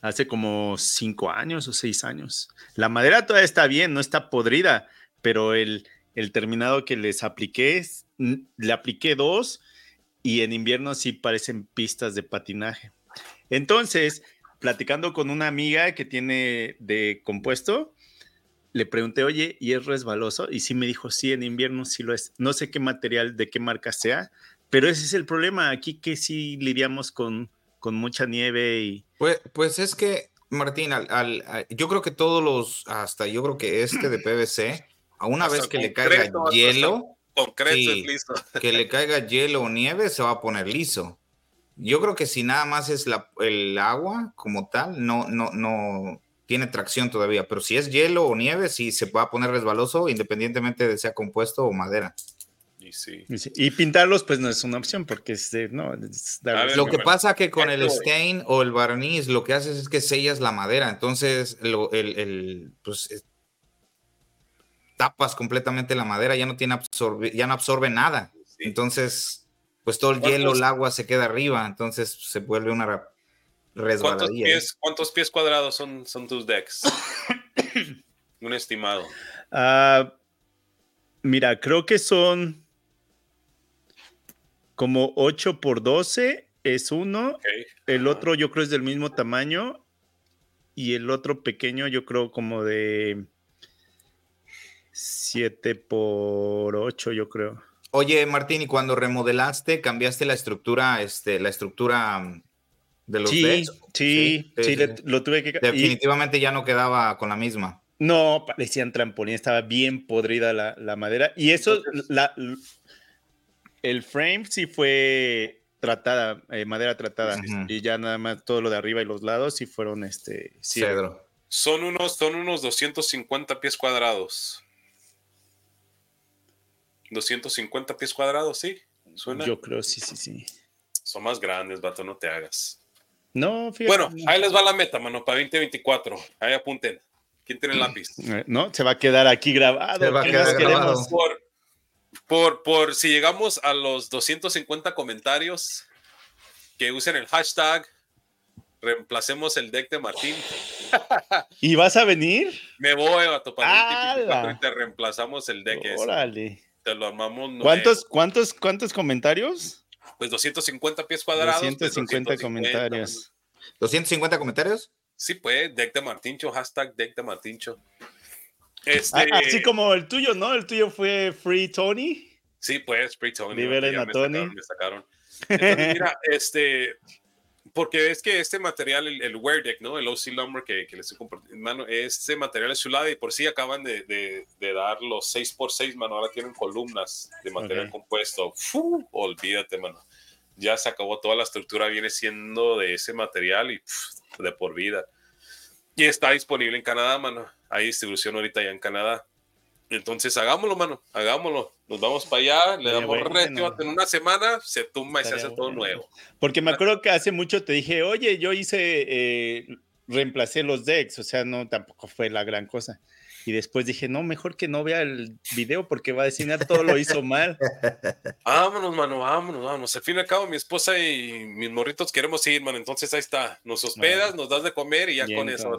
Hace como cinco años o seis años. La madera todavía está bien, no está podrida, pero el, el terminado que les apliqué, le apliqué dos y en invierno sí parecen pistas de patinaje. Entonces, platicando con una amiga que tiene de compuesto, le pregunté, oye, ¿y es resbaloso? Y sí me dijo, sí, en invierno sí lo es. No sé qué material, de qué marca sea, pero ese es el problema. Aquí que sí lidiamos con, con mucha nieve y... Pues, pues es que, Martín, al, yo creo que todos los, hasta yo creo que este de PVC, a una vez que le caiga hielo, que le caiga hielo o nieve, se va a poner liso. Yo creo que si nada más es la, el agua como tal, no, no, no tiene tracción todavía, pero si es hielo o nieve, sí se va a poner resbaloso independientemente de sea compuesto o madera. Y, sí. y, pintarlos, pues no es una opción, porque es, no, lo que pasa que con el stain o el barniz, lo que haces es que sellas la madera, entonces el, el, pues, tapas completamente la madera, ya no tiene absorbe, ya no absorbe nada. Entonces, pues todo el hielo, el agua se queda arriba, entonces se vuelve una resbaladilla. ¿Cuántos pies, cuadrados son, son tus decks? Un estimado. Ah, mira, creo que son como 8 por 12 es uno. El otro yo creo es del mismo tamaño. Y el otro pequeño yo creo como de 7 por 8 yo creo. Oye, Martín, y cuando remodelaste, cambiaste la estructura, este, la estructura mm, de los sí, Sí, sí, lo tuve que Definitivamente ya no quedaba con la misma. No, parecían trampolín, estaba bien podrida la, madera. Y eso, la, el frame sí fue tratada, eh, madera tratada. Y ya nada más todo lo de arriba y los lados sí fueron este cedro. Son unos, son unos 250 pies cuadrados. 250 pies cuadrados, ¿sí? ¿Suena? Yo creo, sí, sí, sí. Son más grandes, vato, no te hagas. No, fíjate. Bueno, ahí les va la meta, mano, para 2024. Ahí apunten. ¿Quién tiene el lápiz? No, se va a quedar aquí grabado. Se va a quedar grabado. Por, por, por si llegamos a los 250 comentarios que usen el hashtag reemplacemos el deck de Martín. ¿Y vas a venir? Me voy, vato, para 2024 y te reemplazamos el deck. Órale te lo armamos. ¿Cuántos, cuántos, cuántos comentarios? Pues 250 pies cuadrados. 250 pues comentarios. ¿250 comentarios? Sí, pues, deck de Martincho, hashtag deck de Martincho. Este... Ah, así como el tuyo, ¿no? El tuyo fue Free Tony. Sí, pues, Free Tony. Liberen a Tony. me sacaron. Entonces, mira, este, porque es que este material, el, el Wear Deck, ¿no? El OC Lumber que, que les estoy compartiendo, mano, este material es chulada y por sí acaban de, de, de dar los 6x6, mano, ahora tienen columnas de material compuesto. Olvídate, mano. Ya se acabó toda la estructura, viene siendo de ese material y de por vida. Y está disponible en Canadá, mano. Hay distribución ahorita ya en Canadá. Entonces, hagámoslo, mano, hagámoslo. Nos vamos para allá, le damos reto, en una semana se tumba y se hace todo nuevo. Porque me acuerdo que hace mucho te dije, oye, yo hice, eh, reemplacé los decks, o sea, no, tampoco fue la gran cosa. Y después dije, no, mejor que no vea el video porque va a decir, todo lo hizo mal. vámonos, mano, vámonos, vámonos. Al fin y al cabo, mi esposa y mis morritos queremos ir, mano. Entonces ahí está. Nos hospedas, nos das de comer y ya con eso.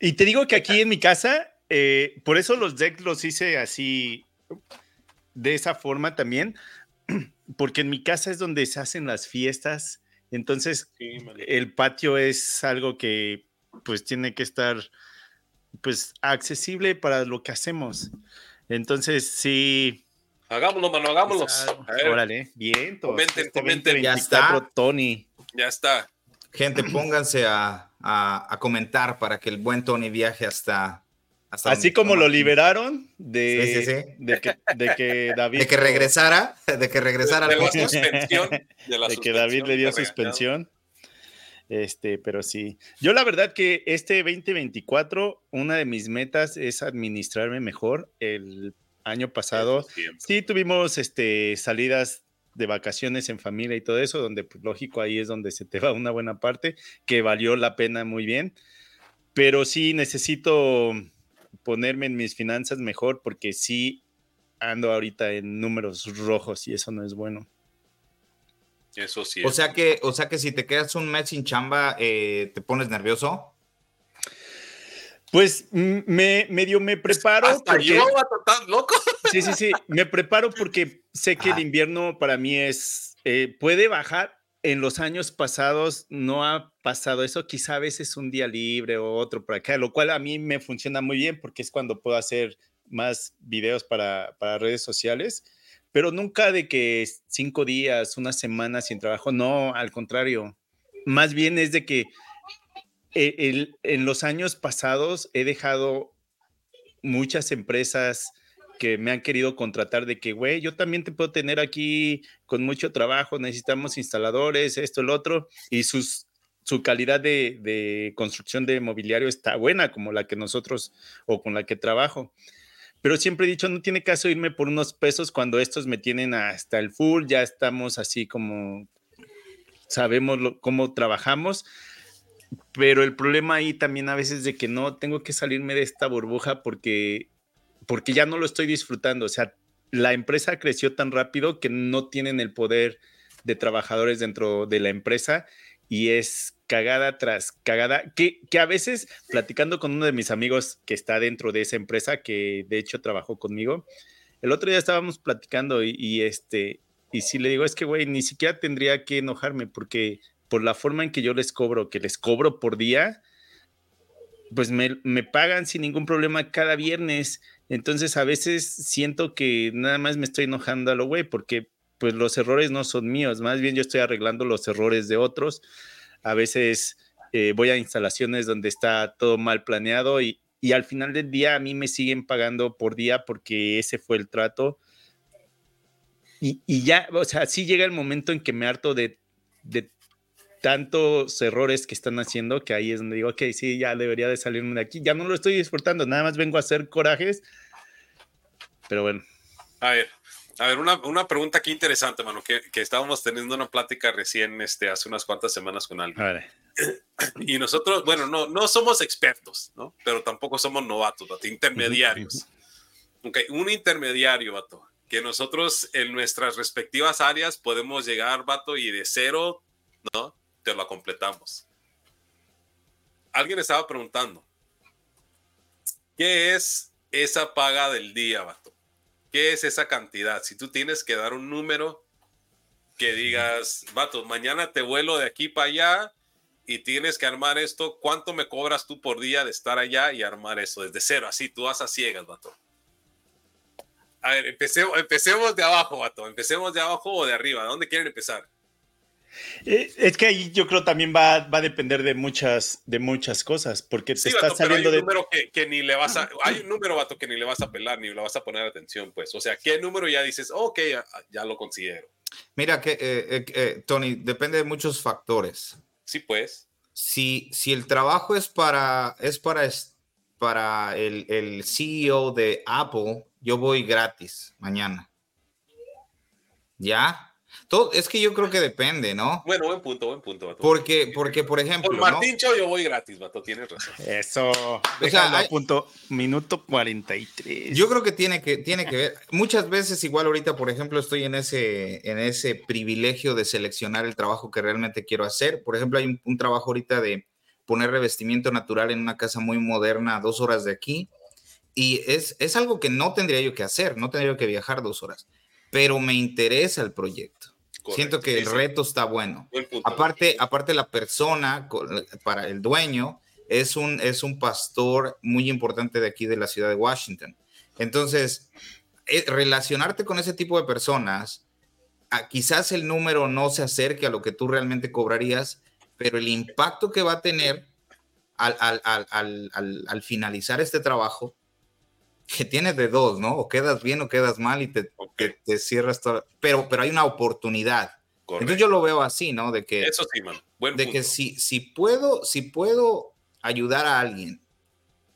Y te digo que aquí en mi casa eh, por eso los decks los hice así, de esa forma también, porque en mi casa es donde se hacen las fiestas, entonces el patio es algo que pues tiene que estar pues accesible para lo que hacemos. Entonces sí. Hagámoslo, mano, hagámoslo. Órale, bien. Comenten, este comenten. Ya está. Tony. Ya está. Gente, pónganse a, a, comentar para que el buen Tony viaje hasta Así como lo liberaron de, De, que, de, que, David. De que regresara, de que regresara. De, la suspensión. De, que David le dio suspensión. Este, pero sí. Yo la verdad que este 2024, una de mis metas es administrarme mejor. El año pasado sí tuvimos este, salidas de vacaciones en familia y todo eso, donde pues, lógico ahí es donde se te va una buena parte, que valió la pena muy bien. Pero sí necesito ponerme en mis finanzas mejor porque sí ando ahorita en números rojos y eso no es bueno. Eso sí. O sea que, o sea que si te quedas un mes sin chamba, eh, ¿te pones nervioso? Pues me medio me preparo. Hasta yo, tan loco. Sí, sí, sí. Me preparo porque sé que el invierno para mí es. Eh, puede bajar. En los años pasados no ha pasado eso. Quizá a veces un día libre o otro por acá, lo cual a mí me funciona muy bien porque es cuando puedo hacer más videos para, para redes sociales pero nunca de que cinco días, una semana sin trabajo, no, al contrario, más bien es de que eh, en los años pasados he dejado muchas empresas que me han querido contratar de que, güey, yo también te puedo tener aquí con mucho trabajo, necesitamos instaladores, esto, el otro, y sus, su calidad de, de, construcción de mobiliario está buena como la que nosotros o con la que trabajo. Pero siempre he dicho, no tiene caso irme por unos pesos cuando estos me tienen hasta el full, ya estamos así como sabemos cómo trabajamos, pero el problema ahí también a veces de que no tengo que salirme de esta burbuja porque, porque ya no lo estoy disfrutando, o sea, la empresa creció tan rápido que no tienen el poder de trabajadores dentro de la empresa y es cagada tras cagada, que, que, a veces platicando con uno de mis amigos que está dentro de esa empresa, que de hecho trabajó conmigo, el otro día estábamos platicando y, este, y si le digo, es que, güey, ni siquiera tendría que enojarme porque por la forma en que yo les cobro, que les cobro por día, pues me, me pagan sin ningún problema cada viernes. Entonces a veces siento que nada más me estoy enojando a lo güey, porque pues los errores no son míos, más bien yo estoy arreglando los errores de otros. A veces eh, voy a instalaciones donde está todo mal planeado y, al final del día a mí me siguen pagando por día porque ese fue el trato. Y, ya, o sea, sí llega el momento en que me harto de, de tantos errores que están haciendo que ahí es donde digo, ok, sí, ya debería de salirme de aquí. Ya no lo estoy disfrutando, nada más vengo a hacer corajes. Pero bueno. A ver, a ver, una, una, pregunta aquí interesante, mano, que, que, estábamos teniendo una plática recién este, hace unas cuantas semanas con alguien. Y nosotros, bueno, no, no somos expertos, ¿no? Pero tampoco somos novatos, vato, intermediarios. Ok, un intermediario, vato, que nosotros en nuestras respectivas áreas podemos llegar, vato, y de cero, ¿no? Te lo completamos. Alguien estaba preguntando, ¿qué es esa paga del día, vato? ¿Qué es esa cantidad? Si tú tienes que dar un número que digas, vato, mañana te vuelo de aquí para allá y tienes que armar esto, ¿cuánto me cobras tú por día de estar allá y armar eso desde cero? Así, tú vas a ciegas, vato. A ver, empecemos, empecemos de abajo, vato. Empecemos de abajo o de arriba. dónde quieren empezar? Eh, es que ahí yo creo también va, va, a depender de muchas, de muchas cosas, porque te está saliendo hay un número que, ni le vas a, hay un número, vato, que ni le vas a pelar, ni le vas a poner atención, pues. O sea, ¿qué número ya dices, ok, ya, lo considero? Mira, que, eh, eh, Tony, depende de muchos factores. Sí, pues. Si, si el trabajo es para, es para, para el, el CEO de Apple, yo voy gratis mañana. ¿Ya? Todo, es que yo creo que depende, ¿no? Bueno, buen punto, buen punto. Porque, porque, por ejemplo. Por Martín yo voy gratis, vato, tienes razón. Eso. O sea, punto, minuto 43. Yo creo que tiene que, tiene que ver. Muchas veces, igual ahorita, por ejemplo, estoy en ese, en ese privilegio de seleccionar el trabajo que realmente quiero hacer. Por ejemplo, hay un, trabajo ahorita de poner revestimiento natural en una casa muy moderna a dos horas de aquí. Y es, es algo que no tendría yo que hacer, no tendría que viajar dos horas pero me interesa el proyecto. Siento que el reto está bueno. Aparte, aparte la persona, para el dueño, es un, es un pastor muy importante de aquí de la ciudad de Washington. Entonces, eh, relacionarte con ese tipo de personas, quizás el número no se acerque a lo que tú realmente cobrarías, pero el impacto que va a tener al, al finalizar este trabajo que tienes de dos, ¿no? O quedas bien o quedas mal y te, te, cierras todo. Pero, pero hay una oportunidad. Entonces yo lo veo así, ¿no? De que, Eso sí, man. Buen de que si, si, puedo, si puedo ayudar a alguien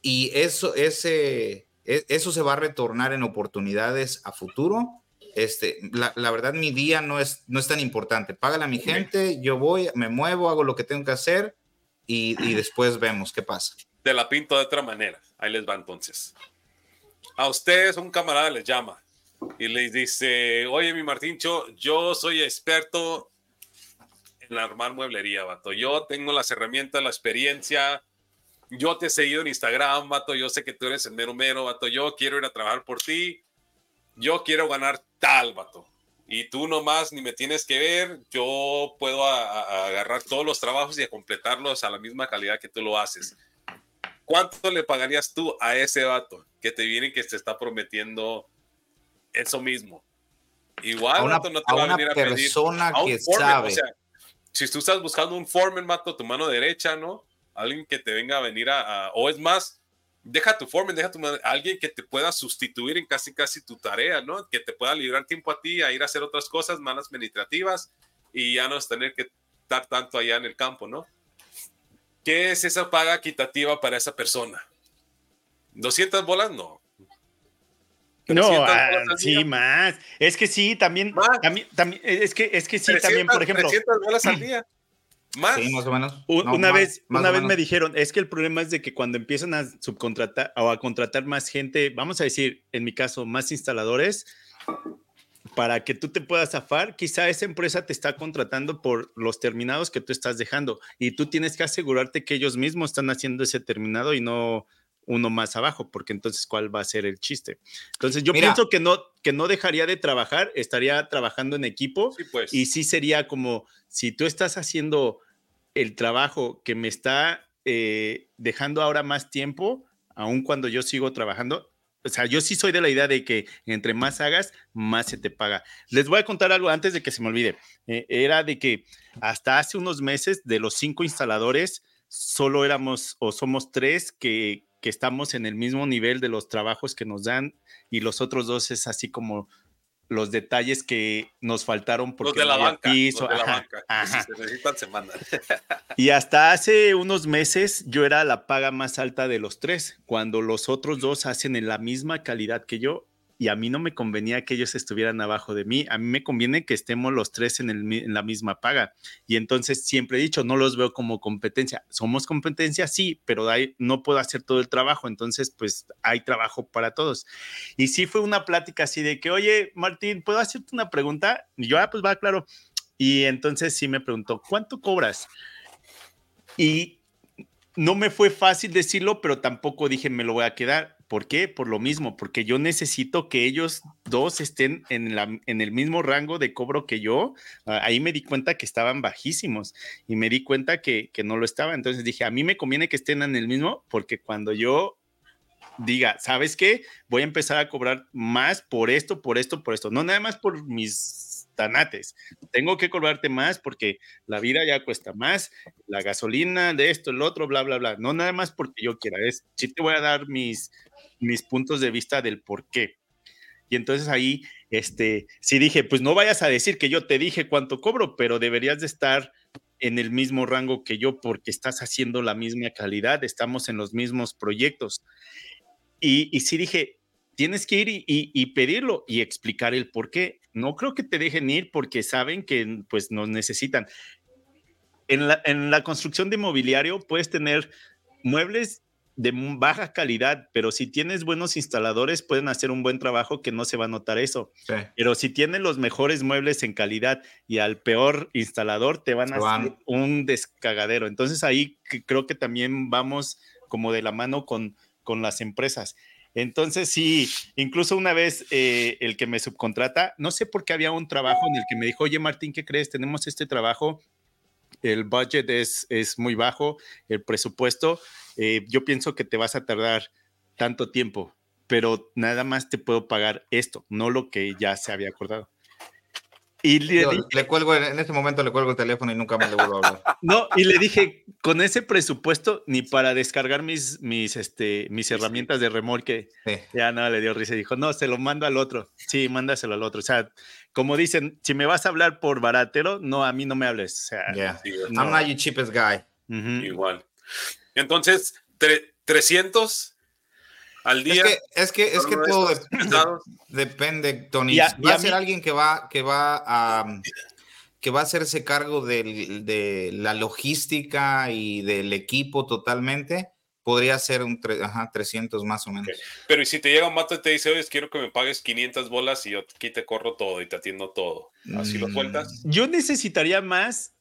y eso, ese, e, eso se va a retornar en oportunidades a futuro, este, la, la, verdad mi día no es, no es tan importante. Págale a mi gente, yo voy, me muevo, hago lo que tengo que hacer y, y después vemos qué pasa. Te la pinto de otra manera. Ahí les va entonces. A ustedes un camarada les llama y le dice, oye, mi Martincho, yo soy experto en armar mueblería, vato. Yo tengo las herramientas, la experiencia. Yo te he seguido en Instagram, vato. Yo sé que tú eres el mero mero, vato. Yo quiero ir a trabajar por ti. Yo quiero ganar tal, vato. Y tú nomás ni me tienes que ver. Yo puedo agarrar todos los trabajos y completarlos a la misma calidad que tú lo haces. ¿Cuánto le pagarías tú a ese vato que te viene y que te está prometiendo eso mismo? Igual, una, no te va a venir a persona que sabe. si tú estás buscando un foreman, mato, tu mano derecha, ¿no? Alguien que te venga a venir a, o es más, deja tu foreman, deja tu alguien que te pueda sustituir en casi casi tu tarea, ¿no? Que te pueda librar tiempo a ti a ir a hacer otras cosas más administrativas y ya no es tener que estar tanto allá en el campo, ¿no? ¿Qué es esa paga equitativa para esa persona? ¿200 bolas? No. No, ah, sí, más. Es que sí, también, también, es que, es que sí, también, por ejemplo. 300 bolas al día. Más. Sí, más o menos. una vez, una vez me dijeron, es que el problema es de que cuando empiezan a subcontratar o a contratar más gente, vamos a decir, en mi caso, más instaladores, para que tú te puedas zafar, quizá esa empresa te está contratando por los terminados que tú estás dejando y tú tienes que asegurarte que ellos mismos están haciendo ese terminado y no uno más abajo, porque entonces cuál va a ser el chiste. Entonces yo pienso que no, que no dejaría de trabajar, estaría trabajando en equipo pues. y sí sería como si tú estás haciendo el trabajo que me está eh, dejando ahora más tiempo, aun cuando yo sigo trabajando. O sea, yo sí soy de la idea de que entre más hagas, más se te paga. Les voy a contar algo antes de que se me olvide. Eh, era de que hasta hace unos meses, de los cinco instaladores, solo éramos o somos tres que, que estamos en el mismo nivel de los trabajos que nos dan y los otros dos es así como los detalles que nos faltaron porque los de la banca, piso. Los de la banca. Si se necesitan, se mandan. y hasta hace unos meses yo era la paga más alta de los tres, cuando los otros dos hacen en la misma calidad que yo y a mí no me convenía que ellos estuvieran abajo de mí, a mí me conviene que estemos los tres en, la misma paga. Y entonces siempre he dicho, no los veo como competencia. Somos competencia, sí, pero hay, no puedo hacer todo el trabajo, entonces pues hay trabajo para todos. Y sí fue una plática así de que, oye, Martín, ¿puedo hacerte una pregunta? Y yo, ah, pues va, claro. Y entonces sí me preguntó, ¿cuánto cobras? Y no me fue fácil decirlo, pero tampoco dije, me lo voy a quedar ¿Por qué? Por lo mismo, porque yo necesito que ellos dos estén en, el mismo rango de cobro que yo. Ah, ahí me di cuenta que estaban bajísimos y me di cuenta que, que no lo estaban. Entonces dije, a mí me conviene que estén en el mismo porque cuando yo diga, ¿sabes qué? Voy a empezar a cobrar más por esto, por esto, por esto. No nada más por mis tanates. Tengo que cobrarte más porque la vida ya cuesta más, la gasolina, de esto, el otro, bla, bla, bla. No nada más porque yo quiera. Es, sí te voy a dar mis, mis puntos de vista del por qué. Y entonces ahí, este, sí dije, pues no vayas a decir que yo te dije cuánto cobro, pero deberías de estar en el mismo rango que yo porque estás haciendo la misma calidad, estamos en los mismos proyectos. Y, y sí dije, tienes que ir y, pedirlo y explicar el por qué. No creo que te dejen ir porque saben que pues nos necesitan. En la, en la construcción de mobiliario puedes tener muebles de baja calidad, pero si tienes buenos instaladores pueden hacer un buen trabajo que no se va a notar eso. Pero si tienen los mejores muebles en calidad y al peor instalador te van a hacer un descagadero. Entonces ahí creo que también vamos como de la mano con, con las empresas. Entonces sí, incluso una vez eh, el que me subcontrata, no sé por qué había un trabajo en el que me dijo, oye Martín, ¿qué crees? Tenemos este trabajo, el budget es, es muy bajo, el presupuesto, eh, yo pienso que te vas a tardar tanto tiempo, pero nada más te puedo pagar esto, no lo que ya se había acordado. Y le, le, cuelgo, en ese momento le cuelgo el teléfono y nunca más le vuelvo a hablar. No, y le dije, con ese presupuesto, ni para descargar mis, mis, este, mis herramientas de remolque, ya nada, le dio risa y dijo, no, se lo mando al otro. Sí, mándaselo al otro. O sea, como dicen, si me vas a hablar por baratero, no, a mí no me hables. O sea, yeah. no. I'm not your cheapest guy. Igual. Entonces, 300 al día. Es que, es que, todo depende, Tony. va a, ser alguien que va, que va a que va a hacerse cargo de la logística y del equipo totalmente, podría ser un ajá, 300 más o menos. Pero ¿y si te llega un mato y te dice, oye, quiero que me pagues 500 bolas y yo aquí te corro todo y te atiendo todo? ¿Así lo sueltas? Mm. Yo necesitaría más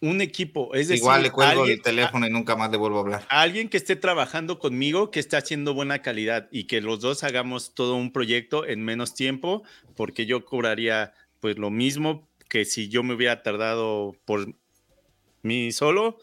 un equipo. Es decir, Igual le cuelgo el teléfono y nunca más le vuelvo a hablar. Alguien que esté trabajando conmigo, que esté haciendo buena calidad y que los dos hagamos todo un proyecto en menos tiempo, porque yo cobraría pues lo mismo que si yo me hubiera tardado por mí solo,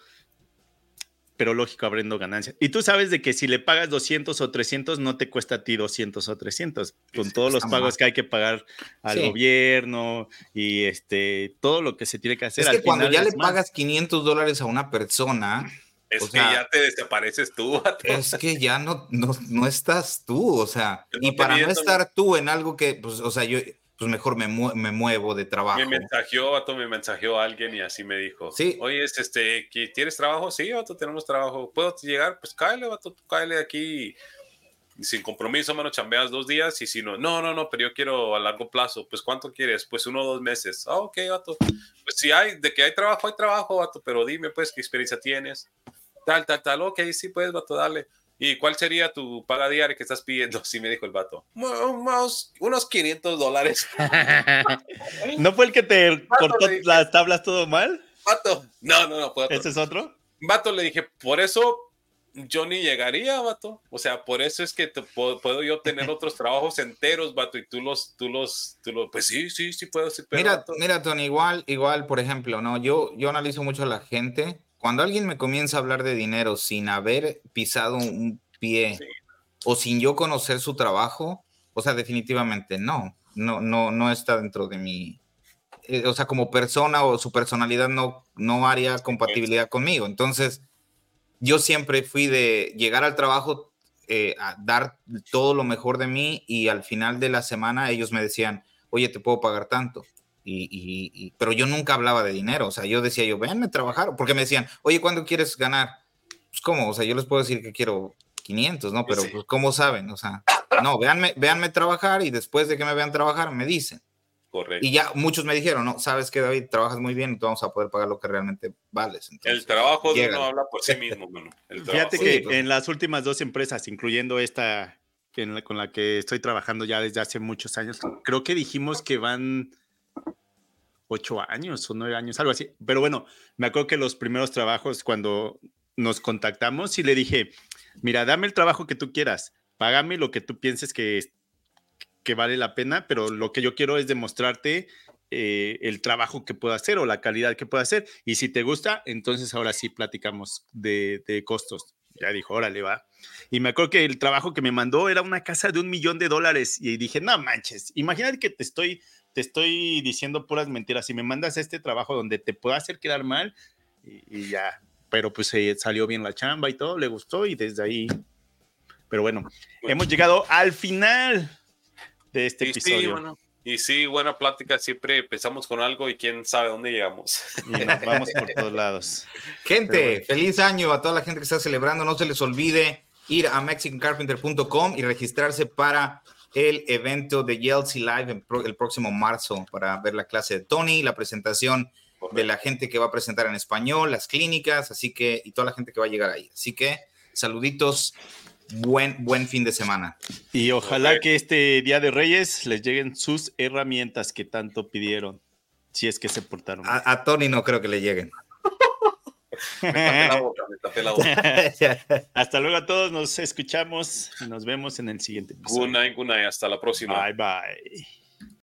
pero lógico, abriendo ganancias. Y tú sabes de que si le pagas 200 o 300, no te cuesta a ti 200 o 300, con todos los pagos que hay que pagar al gobierno y este todo lo que se tiene que hacer. Es que cuando ya le pagas 500 dólares a una persona... Es que ya te desapareces tú. Es que ya no, no, no estás tú, o sea, y para no estar tú en algo que, pues, o sea, yo, pues mejor me, me muevo de trabajo. Me mensajeó, vato, me mensajeó a alguien y así me dijo. Sí. Oye, este, ¿tienes trabajo? Sí, vato, tenemos trabajo. ¿Puedo llegar? Pues cáele, vato, cáele aquí. Sin compromiso, mano, chambeas dos días y si no, no, no, no, pero yo quiero a largo plazo. Pues, ¿cuánto quieres? Pues uno o dos meses. Ah, ok, vato. Pues si hay, de que hay trabajo, hay trabajo, vato, pero dime, pues, ¿qué experiencia tienes? Tal, tal, tal. Ok, sí, pues, vato, dale. ¿Y cuál sería tu paga diaria que estás pidiendo? Sí, me dijo el vato. Unos, unos 500 dólares. ¿No fue el que te cortó las tablas todo mal? Vato. No, no, no. Fue ¿Ese es otro? Vato, le dije, por eso yo ni llegaría, vato. O sea, por eso es que puedo, yo tener otros trabajos enteros, vato, y tú los, tú los, tú los, pues sí, sí, sí puedo. Sí, mira, mira, Tony, igual, igual, por ejemplo, no, yo, yo analizo mucho a la gente cuando alguien me comienza a hablar de dinero sin haber pisado un pie o sin yo conocer su trabajo, o sea, definitivamente no, no, no, no está dentro de mi, eh, o sea, como persona o su personalidad no, no haría compatibilidad conmigo. Entonces, yo siempre fui de llegar al trabajo, eh, a dar todo lo mejor de mí y al final de la semana ellos me decían, oye, te puedo pagar tanto. Y, pero yo nunca hablaba de dinero, o sea, yo decía yo, véanme a trabajar, porque me decían, oye, ¿cuándo quieres ganar? Pues, ¿cómo? O sea, yo les puedo decir que quiero 500, ¿no? Pero, pues, ¿cómo saben? O sea, no, véanme, véanme trabajar y después de que me vean trabajar, me dicen. Correcto. Y ya muchos me dijeron, no, sabes que David, trabajas muy bien y tú vamos a poder pagar lo que realmente vales. el trabajo no habla por sí mismo, Fíjate que pues. en las últimas dos empresas, incluyendo esta con la que estoy trabajando ya desde hace muchos años, creo que dijimos que van ocho años o nueve años, algo así. Pero bueno, me acuerdo que los primeros trabajos cuando nos contactamos y le dije, mira, dame el trabajo que tú quieras, págame lo que tú pienses que, que vale la pena, pero lo que yo quiero es demostrarte eh, el trabajo que puedo hacer o la calidad que puedo hacer. Y si te gusta, entonces ahora sí platicamos de, de costos. Ya dijo, órale, va. Y me acuerdo que el trabajo que me mandó era una casa de un millón de dólares. Y dije, no manches, imagínate que te estoy te estoy diciendo puras mentiras. Si me mandas este trabajo donde te pueda hacer quedar mal y, ya, pero pues se salió bien la chamba y todo, le gustó y desde ahí. Pero bueno, hemos llegado al final de este episodio. Y sí, buena plática. Siempre empezamos con algo y quién sabe dónde llegamos. Y nos vamos por todos lados. Gente, feliz año a toda la gente que está celebrando. No se les olvide ir a mexicancarpenter.com y registrarse para el evento de Yeltsin Live el próximo marzo para ver la clase de Tony, la presentación de la gente que va a presentar en español, las clínicas, así que, y toda la gente que va a llegar ahí. Así que, saluditos, buen, buen fin de semana. Y ojalá que este Día de Reyes les lleguen sus herramientas que tanto pidieron, si es que se portaron. a Tony no creo que le lleguen. Hasta luego a todos, nos escuchamos y nos vemos en el siguiente episodio. Good night, good night, hasta la próxima. Bye bye.